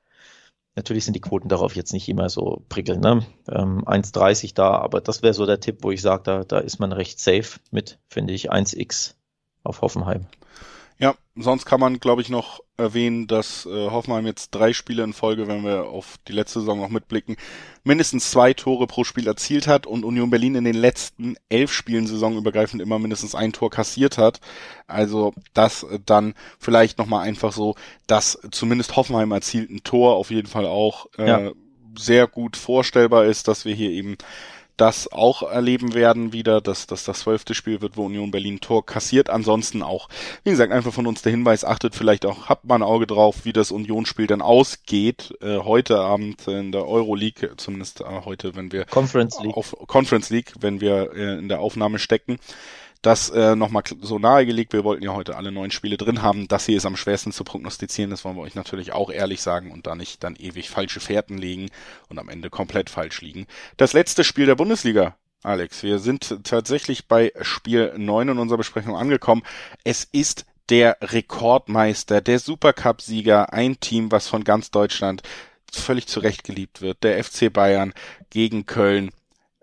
Natürlich sind die Quoten darauf jetzt nicht immer so prickelnd, ne? Ähm, 1,30 da, aber das wäre so der Tipp, wo ich sage, da, da ist man recht safe mit, finde ich, 1x auf Hoffenheim. Ja, sonst kann man, glaube ich, noch erwähnen, dass äh, Hoffenheim jetzt drei Spiele in Folge, wenn wir auf die letzte Saison noch mitblicken, mindestens zwei Tore pro Spiel erzielt hat und Union Berlin in den letzten elf Spielen saisonübergreifend immer mindestens ein Tor kassiert hat. Also das dann vielleicht nochmal einfach so, dass zumindest Hoffenheim erzielt ein Tor auf jeden Fall auch äh, ja. sehr gut vorstellbar ist, dass wir hier eben das auch erleben werden wieder, dass das das zwölfte Spiel wird, wo Union Berlin Tor kassiert. Ansonsten auch, wie gesagt, einfach von uns der Hinweis, achtet vielleicht auch, habt mal ein Auge drauf, wie das Unionsspiel dann ausgeht. Äh, heute Abend in der Euroleague, zumindest äh, heute, wenn wir Conference League. auf Conference League, wenn wir äh, in der Aufnahme stecken das äh, nochmal so nahegelegt. Wir wollten ja heute alle neun Spiele drin haben. Das hier ist am schwersten zu prognostizieren. Das wollen wir euch natürlich auch ehrlich sagen und da nicht dann ewig falsche Fährten legen und am Ende komplett falsch liegen. Das letzte Spiel der Bundesliga. Alex, wir sind tatsächlich bei Spiel neun in unserer Besprechung angekommen. Es ist der Rekordmeister, der Supercup-Sieger, ein Team, was von ganz Deutschland völlig zurecht geliebt wird. Der FC Bayern gegen Köln.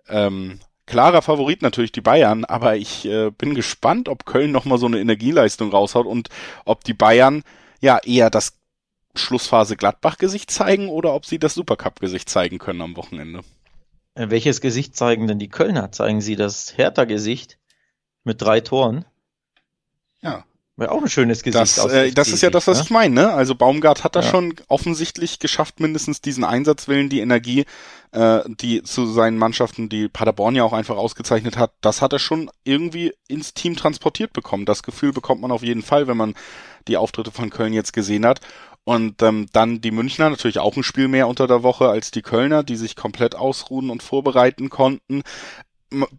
Ähm, klarer Favorit natürlich die Bayern, aber ich äh, bin gespannt, ob Köln nochmal so eine Energieleistung raushaut und ob die Bayern ja eher das Schlussphase Gladbach-Gesicht zeigen oder ob sie das Supercup-Gesicht zeigen können am Wochenende. Äh, welches Gesicht zeigen denn die Kölner? Zeigen sie das Hertha-Gesicht mit drei Toren? Ja. Auch ein schönes Gesicht. Das, äh, das ist ja das, was ne? ich meine. Ne? Also Baumgart hat da ja. schon offensichtlich geschafft, mindestens diesen Einsatzwillen, die Energie, äh, die zu seinen Mannschaften, die Paderborn ja auch einfach ausgezeichnet hat, das hat er schon irgendwie ins Team transportiert bekommen. Das Gefühl bekommt man auf jeden Fall, wenn man die Auftritte von Köln jetzt gesehen hat. Und ähm, dann die Münchner natürlich auch ein Spiel mehr unter der Woche als die Kölner, die sich komplett ausruhen und vorbereiten konnten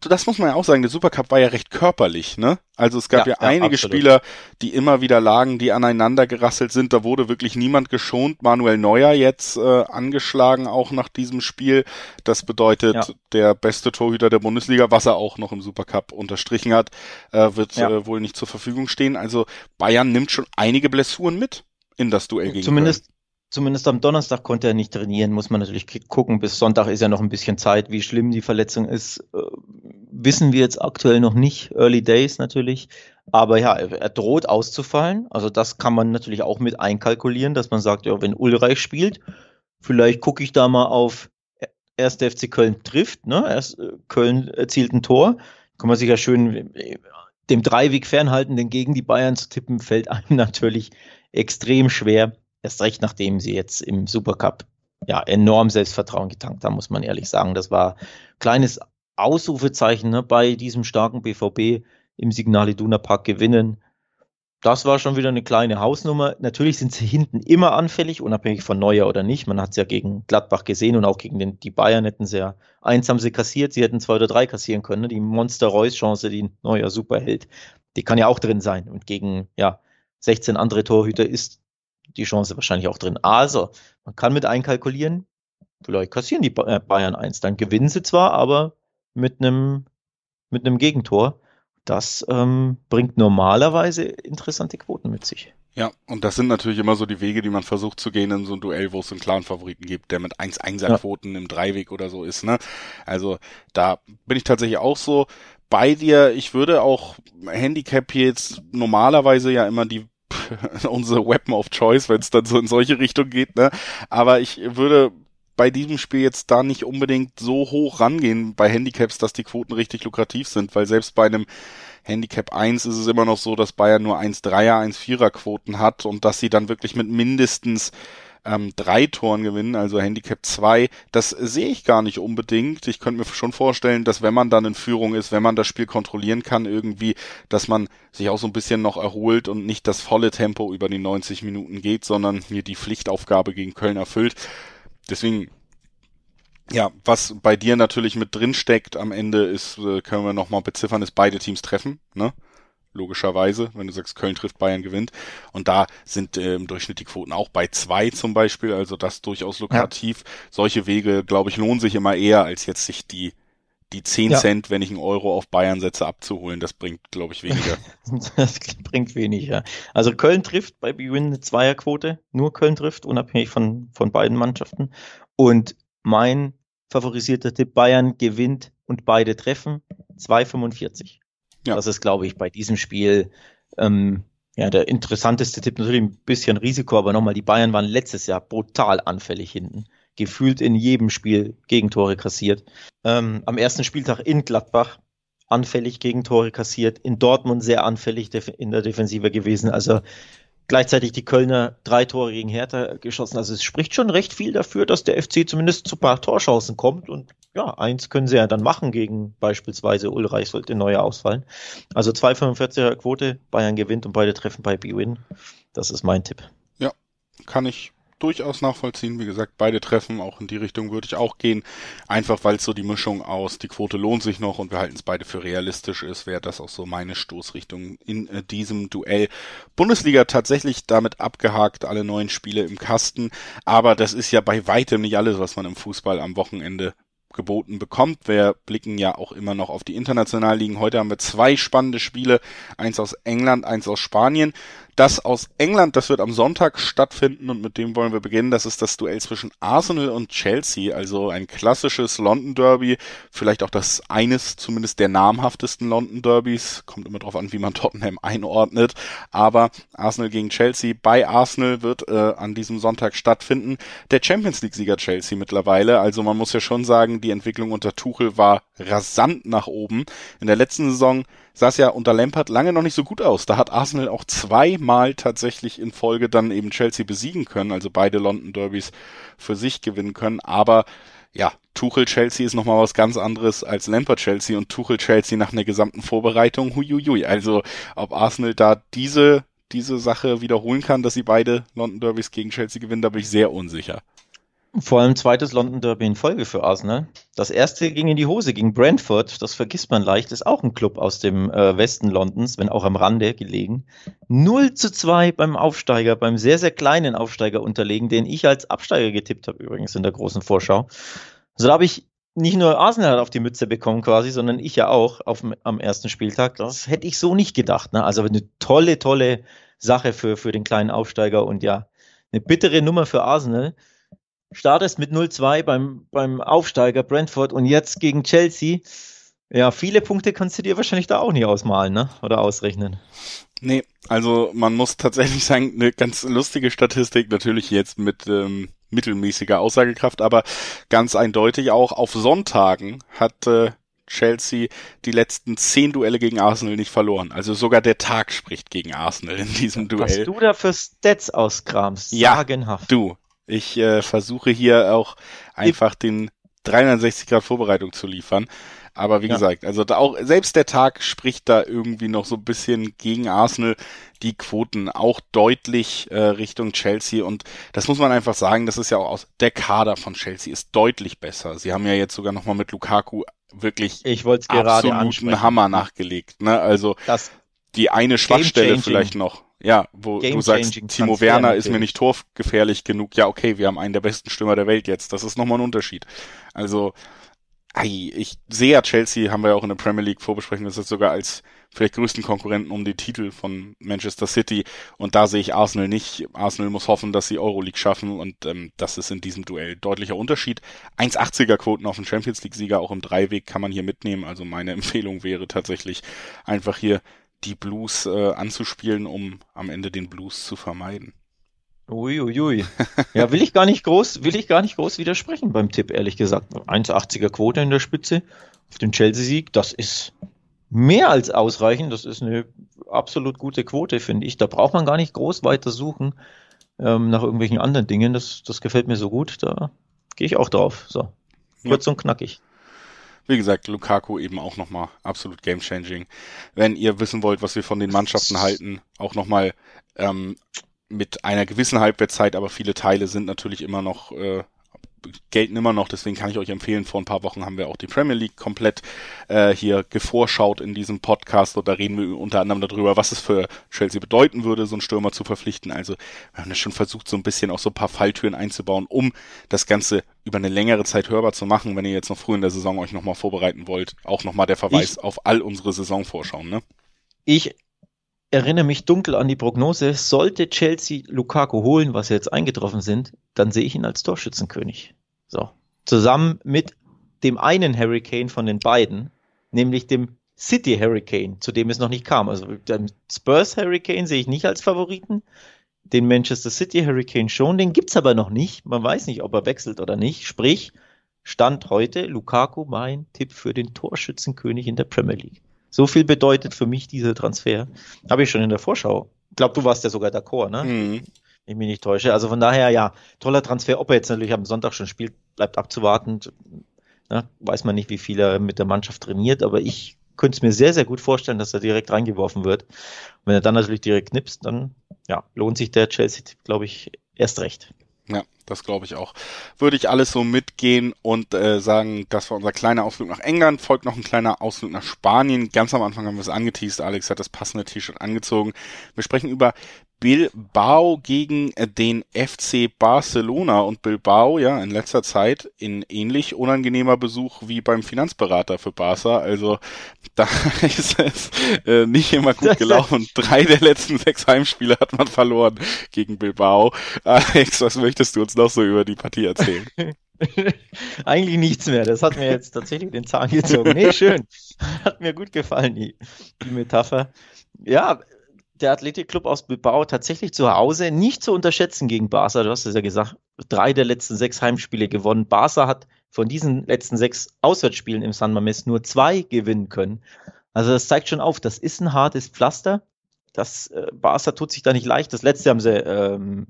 das muss man ja auch sagen, der Supercup war ja recht körperlich, ne? Also es gab ja, ja einige absolut. Spieler, die immer wieder lagen, die aneinander gerasselt sind. Da wurde wirklich niemand geschont. Manuel Neuer jetzt äh, angeschlagen auch nach diesem Spiel. Das bedeutet, ja. der beste Torhüter der Bundesliga, was er auch noch im Supercup unterstrichen hat, äh, wird ja. äh, wohl nicht zur Verfügung stehen. Also Bayern nimmt schon einige Blessuren mit in das Duell gegen Zumindest Zumindest am Donnerstag konnte er nicht trainieren, muss man natürlich gucken. Bis Sonntag ist ja noch ein bisschen Zeit. Wie schlimm die Verletzung ist, äh, wissen wir jetzt aktuell noch nicht. Early Days natürlich. Aber ja, er droht auszufallen. Also das kann man natürlich auch mit einkalkulieren, dass man sagt, ja, wenn Ulreich spielt, vielleicht gucke ich da mal auf 1. FC Köln trifft. Ne? Erst äh, Köln erzielt ein Tor. Kann man sich ja schön äh, dem Dreiweg fernhalten, denn gegen die Bayern zu tippen, fällt einem [LAUGHS] natürlich extrem schwer. Erst recht, nachdem sie jetzt im Supercup ja enorm Selbstvertrauen getankt haben, muss man ehrlich sagen. Das war kleines Ausrufezeichen ne, bei diesem starken BVB im Signal Iduna Park gewinnen. Das war schon wieder eine kleine Hausnummer. Natürlich sind sie hinten immer anfällig, unabhängig von Neuer oder nicht. Man hat es ja gegen Gladbach gesehen und auch gegen den, die Bayern hätten sie ja eins haben sie kassiert. Sie hätten zwei oder drei kassieren können. Ne? Die Monster-Reus-Chance, die Neuer super hält, die kann ja auch drin sein. Und gegen ja 16 andere Torhüter ist die Chance wahrscheinlich auch drin. Also, man kann mit einkalkulieren, vielleicht kassieren die äh, Bayern eins, dann gewinnen sie zwar, aber mit einem mit einem Gegentor. Das ähm, bringt normalerweise interessante Quoten mit sich. Ja, und das sind natürlich immer so die Wege, die man versucht zu gehen in so ein Duell, wo es einen klaren Favoriten gibt, der mit 1-1er-Quoten ja. im Dreiweg oder so ist. Ne? Also da bin ich tatsächlich auch so bei dir. Ich würde auch Handicap jetzt normalerweise ja immer die [LAUGHS] unsere Weapon of Choice, wenn es dann so in solche Richtung geht, ne? Aber ich würde bei diesem Spiel jetzt da nicht unbedingt so hoch rangehen bei Handicaps, dass die Quoten richtig lukrativ sind, weil selbst bei einem Handicap 1 ist es immer noch so, dass Bayern nur 1-3er, 1-4er Quoten hat und dass sie dann wirklich mit mindestens ähm, drei Toren gewinnen, also Handicap 2, das sehe ich gar nicht unbedingt. Ich könnte mir schon vorstellen, dass wenn man dann in Führung ist, wenn man das Spiel kontrollieren kann irgendwie, dass man sich auch so ein bisschen noch erholt und nicht das volle Tempo über die 90 Minuten geht, sondern hier die Pflichtaufgabe gegen Köln erfüllt. Deswegen ja, was bei dir natürlich mit drin steckt am Ende ist, äh, können wir nochmal beziffern, ist beide Teams treffen, ne? Logischerweise, wenn du sagst, Köln trifft, Bayern gewinnt. Und da sind äh, im Durchschnitt die Quoten auch bei zwei zum Beispiel, also das durchaus lukrativ. Ja. Solche Wege, glaube ich, lohnen sich immer eher, als jetzt sich die die 10 ja. Cent, wenn ich einen Euro auf Bayern setze, abzuholen. Das bringt, glaube ich, weniger. [LAUGHS] das bringt weniger. Also Köln trifft bei Bwin eine Zweierquote. Nur Köln trifft, unabhängig von, von beiden Mannschaften. Und mein favorisierter Tipp, Bayern gewinnt und beide treffen, 2,45. Ja. Das ist, glaube ich, bei diesem Spiel ähm, ja, der interessanteste Tipp. Natürlich ein bisschen Risiko, aber nochmal, die Bayern waren letztes Jahr brutal anfällig hinten gefühlt in jedem Spiel Gegentore kassiert. Ähm, am ersten Spieltag in Gladbach anfällig Gegentore kassiert, in Dortmund sehr anfällig in der Defensive gewesen. Also gleichzeitig die Kölner drei Tore gegen Hertha geschossen. Also es spricht schon recht viel dafür, dass der FC zumindest zu paar Torchancen kommt. Und ja, eins können sie ja dann machen gegen beispielsweise Ulreich, sollte neuer ausfallen. Also 2,45er Quote, Bayern gewinnt und beide treffen bei B-Win. Das ist mein Tipp. Ja, kann ich durchaus nachvollziehen. Wie gesagt, beide Treffen, auch in die Richtung würde ich auch gehen. Einfach weil es so die Mischung aus, die Quote lohnt sich noch und wir halten es beide für realistisch ist, wäre das auch so meine Stoßrichtung in äh, diesem Duell. Bundesliga tatsächlich damit abgehakt, alle neuen Spiele im Kasten. Aber das ist ja bei weitem nicht alles, was man im Fußball am Wochenende geboten bekommt. Wir blicken ja auch immer noch auf die internationalen Ligen. Heute haben wir zwei spannende Spiele, eins aus England, eins aus Spanien. Das aus England, das wird am Sonntag stattfinden und mit dem wollen wir beginnen. Das ist das Duell zwischen Arsenal und Chelsea, also ein klassisches London Derby, vielleicht auch das eines zumindest der namhaftesten London Derbys. Kommt immer drauf an, wie man [LAUGHS] Tottenham einordnet. Aber Arsenal gegen Chelsea bei Arsenal wird äh, an diesem Sonntag stattfinden. Der Champions League Sieger Chelsea mittlerweile. Also man muss ja schon sagen, die Entwicklung unter Tuchel war rasant nach oben. In der letzten Saison sah es ja unter Lampard lange noch nicht so gut aus. Da hat Arsenal auch zweimal tatsächlich in Folge dann eben Chelsea besiegen können, also beide London Derbys für sich gewinnen können. Aber ja, Tuchel Chelsea ist nochmal was ganz anderes als Lampard Chelsea und Tuchel Chelsea nach einer gesamten Vorbereitung, huiuiui. Also ob Arsenal da diese diese Sache wiederholen kann, dass sie beide London Derbys gegen Chelsea gewinnen, da bin ich sehr unsicher. Vor allem zweites London Derby in Folge für Arsenal. Das erste ging in die Hose gegen Brentford, das vergisst man leicht, ist auch ein Club aus dem äh, Westen Londons, wenn auch am Rande gelegen. 0 zu 2 beim Aufsteiger, beim sehr, sehr kleinen Aufsteiger unterlegen, den ich als Absteiger getippt habe, übrigens in der großen Vorschau. Also da habe ich nicht nur Arsenal auf die Mütze bekommen quasi, sondern ich ja auch auf, am ersten Spieltag. Das hätte ich so nicht gedacht. Ne? Also eine tolle, tolle Sache für, für den kleinen Aufsteiger und ja, eine bittere Nummer für Arsenal startest mit 0-2 beim, beim Aufsteiger Brentford und jetzt gegen Chelsea. Ja, viele Punkte kannst du dir wahrscheinlich da auch nicht ausmalen, ne? Oder ausrechnen. Nee, also man muss tatsächlich sagen, eine ganz lustige Statistik, natürlich jetzt mit ähm, mittelmäßiger Aussagekraft, aber ganz eindeutig auch auf Sonntagen hat äh, Chelsea die letzten zehn Duelle gegen Arsenal nicht verloren. Also sogar der Tag spricht gegen Arsenal in diesem Duell. Was du da für Stats auskramst, ja, sagenhaft. Du, ich äh, versuche hier auch einfach den 360 Grad Vorbereitung zu liefern. Aber wie ja. gesagt, also da auch selbst der Tag spricht da irgendwie noch so ein bisschen gegen Arsenal. Die Quoten auch deutlich äh, Richtung Chelsea und das muss man einfach sagen, das ist ja auch aus der Kader von Chelsea ist deutlich besser. Sie haben ja jetzt sogar noch mal mit Lukaku wirklich ich absoluten Hammer nachgelegt. Ne? Also das die eine Schwachstelle vielleicht noch. Ja, wo du sagst, Timo Werner ist mir nicht torgefährlich genug. Ja, okay, wir haben einen der besten Stürmer der Welt jetzt. Das ist nochmal ein Unterschied. Also, ei, ich sehe ja Chelsea, haben wir ja auch in der Premier League vorbesprechen, das ist sogar als vielleicht größten Konkurrenten um den Titel von Manchester City. Und da sehe ich Arsenal nicht. Arsenal muss hoffen, dass sie Euroleague schaffen und ähm, das ist in diesem Duell deutlicher Unterschied. 1,80er Quoten auf den Champions League-Sieger auch im Dreiweg kann man hier mitnehmen. Also meine [LAUGHS] Empfehlung wäre tatsächlich einfach hier die Blues äh, anzuspielen, um am Ende den Blues zu vermeiden. Uiuiui. Ui, [LAUGHS] ui. Ja, will ich gar nicht groß, will ich gar nicht groß widersprechen beim Tipp, ehrlich gesagt. 1,80er Quote in der Spitze auf den Chelsea-Sieg, das ist mehr als ausreichend. Das ist eine absolut gute Quote, finde ich. Da braucht man gar nicht groß weiter suchen ähm, nach irgendwelchen anderen Dingen. Das, das gefällt mir so gut. Da gehe ich auch drauf. So, kurz ja. und knackig. Wie gesagt, Lukaku eben auch nochmal absolut game-changing. Wenn ihr wissen wollt, was wir von den Mannschaften halten, auch nochmal ähm, mit einer gewissen Halbwertszeit, aber viele Teile sind natürlich immer noch äh, gelten immer noch, deswegen kann ich euch empfehlen, vor ein paar Wochen haben wir auch die Premier League komplett äh, hier gevorschaut in diesem Podcast und da reden wir unter anderem darüber, was es für Chelsea bedeuten würde, so einen Stürmer zu verpflichten. Also wir haben das schon versucht, so ein bisschen auch so ein paar Falltüren einzubauen, um das Ganze über eine längere Zeit hörbar zu machen, wenn ihr jetzt noch früh in der Saison euch nochmal vorbereiten wollt. Auch nochmal der Verweis ich, auf all unsere Saisonvorschauen. Ne? Ich erinnere mich dunkel an die Prognose, sollte Chelsea Lukaku holen, was jetzt eingetroffen sind, dann sehe ich ihn als Torschützenkönig. So. Zusammen mit dem einen Hurricane von den beiden, nämlich dem City Hurricane, zu dem es noch nicht kam. Also den Spurs Hurricane sehe ich nicht als Favoriten, den Manchester City Hurricane schon, den gibt's aber noch nicht. Man weiß nicht, ob er wechselt oder nicht. Sprich, Stand heute Lukaku mein Tipp für den Torschützenkönig in der Premier League. So viel bedeutet für mich dieser Transfer. Habe ich schon in der Vorschau. Ich glaube, du warst ja sogar d'accord, ne? Mhm. Ich mich nicht täusche. Also von daher, ja, toller Transfer. Ob er jetzt natürlich am Sonntag schon spielt, bleibt abzuwarten. Ne? Weiß man nicht, wie viel er mit der Mannschaft trainiert, aber ich könnte es mir sehr, sehr gut vorstellen, dass er direkt reingeworfen wird. Und wenn er dann natürlich direkt knipst, dann ja, lohnt sich der Chelsea-Tipp, glaube ich, erst recht. Ja, das glaube ich auch. Würde ich alles so mitgehen und äh, sagen, das war unser kleiner Ausflug nach England, folgt noch ein kleiner Ausflug nach Spanien. Ganz am Anfang haben wir es angeteased, Alex hat das passende T-Shirt angezogen. Wir sprechen über Bilbao gegen äh, den FC Barcelona und Bilbao ja in letzter Zeit in ähnlich unangenehmer Besuch wie beim Finanzberater für Barca. Also [LAUGHS] da ist es äh, nicht immer gut [LAUGHS] gelaufen. Drei der letzten sechs Heimspiele hat man verloren gegen Bilbao. Alex, was möchtest du uns noch so über die Partie erzählen? [LAUGHS] Eigentlich nichts mehr. Das hat mir jetzt tatsächlich den Zahn gezogen. Nee, schön. Hat mir gut gefallen, die, die Metapher. Ja, der Athletikclub aus Bilbao tatsächlich zu Hause nicht zu unterschätzen gegen Barca. Du hast es ja gesagt, drei der letzten sechs Heimspiele gewonnen. Barca hat von diesen letzten sechs Auswärtsspielen im San Mames nur zwei gewinnen können. Also das zeigt schon auf, das ist ein hartes Pflaster. Das äh, Barca tut sich da nicht leicht. Das letzte haben sie ähm,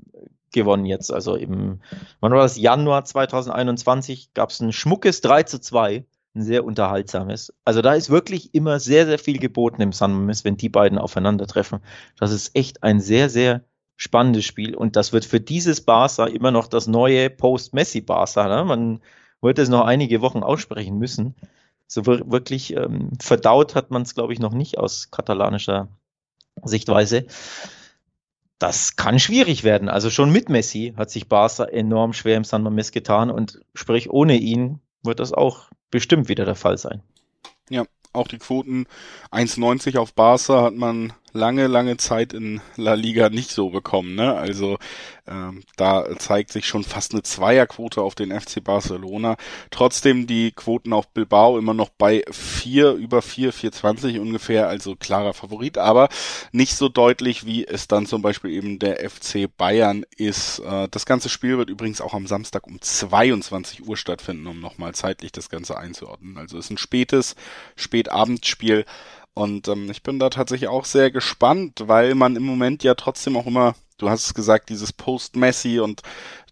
gewonnen jetzt. Also im, wann war das? Januar 2021 gab es ein schmuckes 3 zu 2 ein sehr unterhaltsames. Also da ist wirklich immer sehr, sehr viel geboten im San Mames, wenn die beiden aufeinandertreffen. Das ist echt ein sehr, sehr spannendes Spiel und das wird für dieses Barca immer noch das neue Post-Messi-Barca. Ne? Man wird es noch einige Wochen aussprechen müssen. So wirklich ähm, verdaut hat man es, glaube ich, noch nicht aus katalanischer Sichtweise. Das kann schwierig werden. Also schon mit Messi hat sich Barca enorm schwer im San Mames getan und sprich ohne ihn wird das auch bestimmt wieder der Fall sein. Ja, auch die Quoten 1,90 auf Barca hat man lange, lange Zeit in La Liga nicht so bekommen. Ne? Also ähm, da zeigt sich schon fast eine Zweierquote auf den FC Barcelona. Trotzdem die Quoten auf Bilbao immer noch bei vier über vier, 4,20 ungefähr, also klarer Favorit, aber nicht so deutlich, wie es dann zum Beispiel eben der FC Bayern ist. Äh, das ganze Spiel wird übrigens auch am Samstag um 22 Uhr stattfinden, um nochmal zeitlich das Ganze einzuordnen. Also ist ein spätes, Spätabendspiel. Und ähm, ich bin da tatsächlich auch sehr gespannt, weil man im Moment ja trotzdem auch immer, du hast es gesagt, dieses Post-Messi und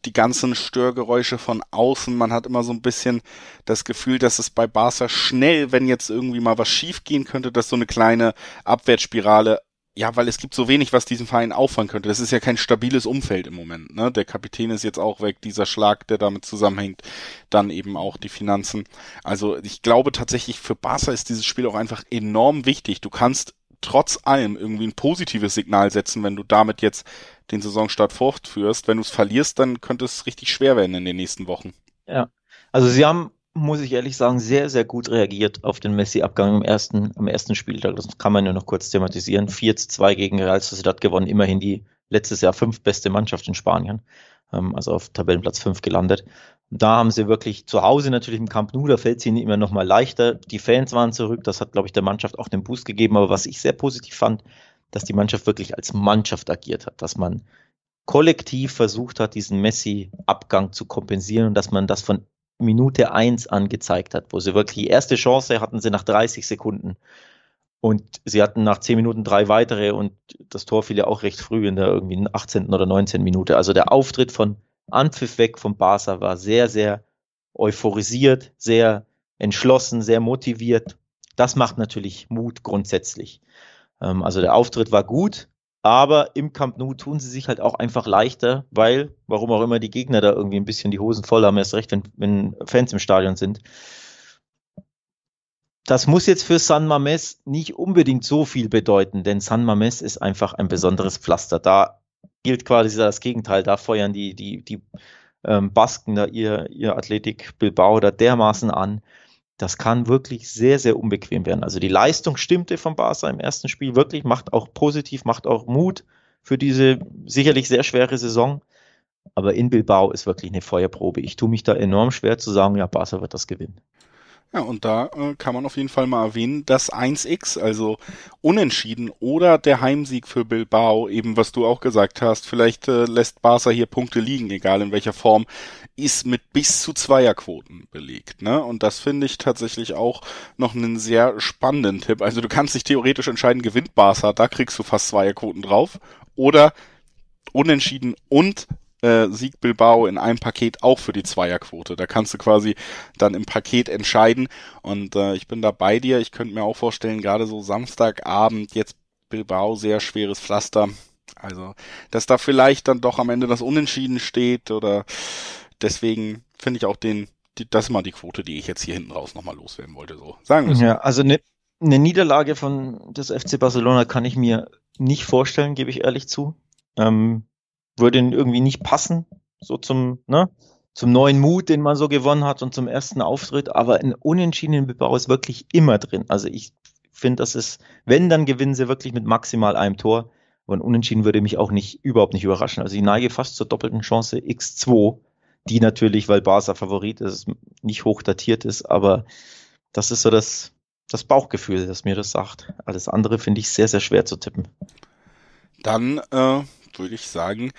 die ganzen Störgeräusche von außen. Man hat immer so ein bisschen das Gefühl, dass es bei Barca schnell, wenn jetzt irgendwie mal was schief gehen könnte, dass so eine kleine Abwärtsspirale ja, weil es gibt so wenig, was diesen Verein auffangen könnte. Das ist ja kein stabiles Umfeld im Moment. Ne? Der Kapitän ist jetzt auch weg, dieser Schlag, der damit zusammenhängt, dann eben auch die Finanzen. Also ich glaube tatsächlich, für Barca ist dieses Spiel auch einfach enorm wichtig. Du kannst trotz allem irgendwie ein positives Signal setzen, wenn du damit jetzt den Saisonstart fortführst. Wenn du es verlierst, dann könnte es richtig schwer werden in den nächsten Wochen. Ja, also sie haben muss ich ehrlich sagen, sehr, sehr gut reagiert auf den Messi-Abgang im ersten, am ersten Spieltag. Das kann man ja noch kurz thematisieren. 4 zu 2 gegen Real Sociedad gewonnen, immerhin die letztes Jahr fünf beste Mannschaft in Spanien, ähm, also auf Tabellenplatz 5 gelandet. Da haben sie wirklich zu Hause natürlich im Camp Nou, da fällt es ihnen immer noch mal leichter. Die Fans waren zurück, das hat, glaube ich, der Mannschaft auch den Boost gegeben. Aber was ich sehr positiv fand, dass die Mannschaft wirklich als Mannschaft agiert hat, dass man kollektiv versucht hat, diesen Messi-Abgang zu kompensieren und dass man das von Minute eins angezeigt hat, wo sie wirklich die erste Chance hatten sie nach 30 Sekunden. Und sie hatten nach 10 Minuten drei weitere und das Tor fiel ja auch recht früh in der irgendwie 18. oder 19. Minute. Also der Auftritt von Anpfiff weg vom Barca war sehr, sehr euphorisiert, sehr entschlossen, sehr motiviert. Das macht natürlich Mut grundsätzlich. Ähm, also der Auftritt war gut, Aber im Camp Nou tun sie sich halt auch einfach leichter, weil, warum auch immer, die Gegner da irgendwie ein bisschen die Hosen voll haben, erst recht, wenn, wenn Fans im Stadion sind. Das muss jetzt für San Mames nicht unbedingt so viel bedeuten, denn San Mames ist einfach ein besonderes Pflaster. Da gilt quasi das Gegenteil. Da feuern die, die, die ähm, Basken da ihr, ihr Athletik Bilbao da dermaßen an. Das kann wirklich sehr, sehr unbequem werden. Also die Leistung stimmte von Barca im ersten Spiel wirklich, macht auch positiv, macht auch Mut für diese sicherlich sehr schwere Saison. Aber in Bilbao ist wirklich eine Feuerprobe. Ich tue mich da enorm schwer zu sagen, ja, Barca wird das gewinnen. Ja, und da äh, kann man auf jeden Fall mal erwähnen, das 1x, also unentschieden oder der Heimsieg für Bilbao, eben was du auch gesagt hast, vielleicht äh, lässt Barca hier Punkte liegen, egal in welcher Form, ist mit bis zu Zweierquoten belegt, ne? Und das finde ich tatsächlich auch noch einen sehr spannenden Tipp. Also du kannst dich theoretisch entscheiden, gewinnt Barca, da kriegst du fast Zweierquoten drauf, oder unentschieden und äh, Sieg Bilbao in einem Paket auch für die Zweierquote. Da kannst du quasi dann im Paket entscheiden. Und äh, ich bin da bei dir. Ich könnte mir auch vorstellen, gerade so Samstagabend jetzt Bilbao sehr schweres Pflaster. Also, dass da vielleicht dann doch am Ende das Unentschieden steht oder deswegen finde ich auch den, die, das ist mal die Quote, die ich jetzt hier hinten raus nochmal loswerden wollte, so. Sagen wir so. Ja, also eine ne Niederlage von des FC Barcelona kann ich mir nicht vorstellen, gebe ich ehrlich zu. Ähm, würde irgendwie nicht passen, so zum, ne, zum neuen Mut, den man so gewonnen hat und zum ersten Auftritt. Aber ein unentschiedenen Bebau ist wirklich immer drin. Also ich finde, das ist, wenn, dann gewinnen sie wirklich mit maximal einem Tor. Aber ein Unentschieden würde mich auch nicht, überhaupt nicht überraschen. Also ich neige fast zur doppelten Chance X2, die natürlich, weil Barca Favorit ist, nicht hoch datiert ist, aber das ist so das, das Bauchgefühl, das mir das sagt. Alles andere finde ich sehr, sehr schwer zu tippen. Dann äh, würde ich sagen,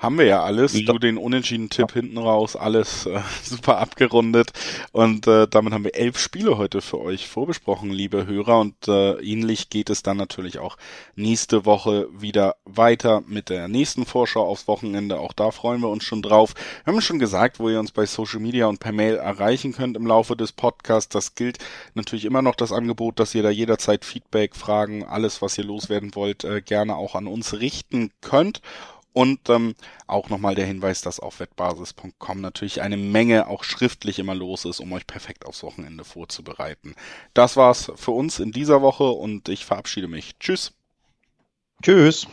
haben wir ja alles. Ja. Du den unentschieden Tipp hinten raus, alles äh, [LAUGHS] super abgerundet. Und äh, damit haben wir elf Spiele heute für euch vorbesprochen, liebe Hörer. Und äh, ähnlich geht es dann natürlich auch nächste Woche wieder weiter mit der nächsten Vorschau aufs Wochenende. Auch da freuen wir uns schon drauf. Wir haben schon gesagt, wo ihr uns bei Social Media und per Mail erreichen könnt im Laufe des Podcasts. Das gilt natürlich immer noch das Angebot, dass ihr da jederzeit Feedback, Fragen, alles, was ihr loswerden wollt, äh, gerne auch an uns richten könnt. Und ähm, auch nochmal der Hinweis, dass auf wettbasis.com natürlich eine Menge auch schriftlich immer los ist, um euch perfekt aufs Wochenende vorzubereiten. Das war's für uns in dieser Woche und ich verabschiede mich. Tschüss. Tschüss.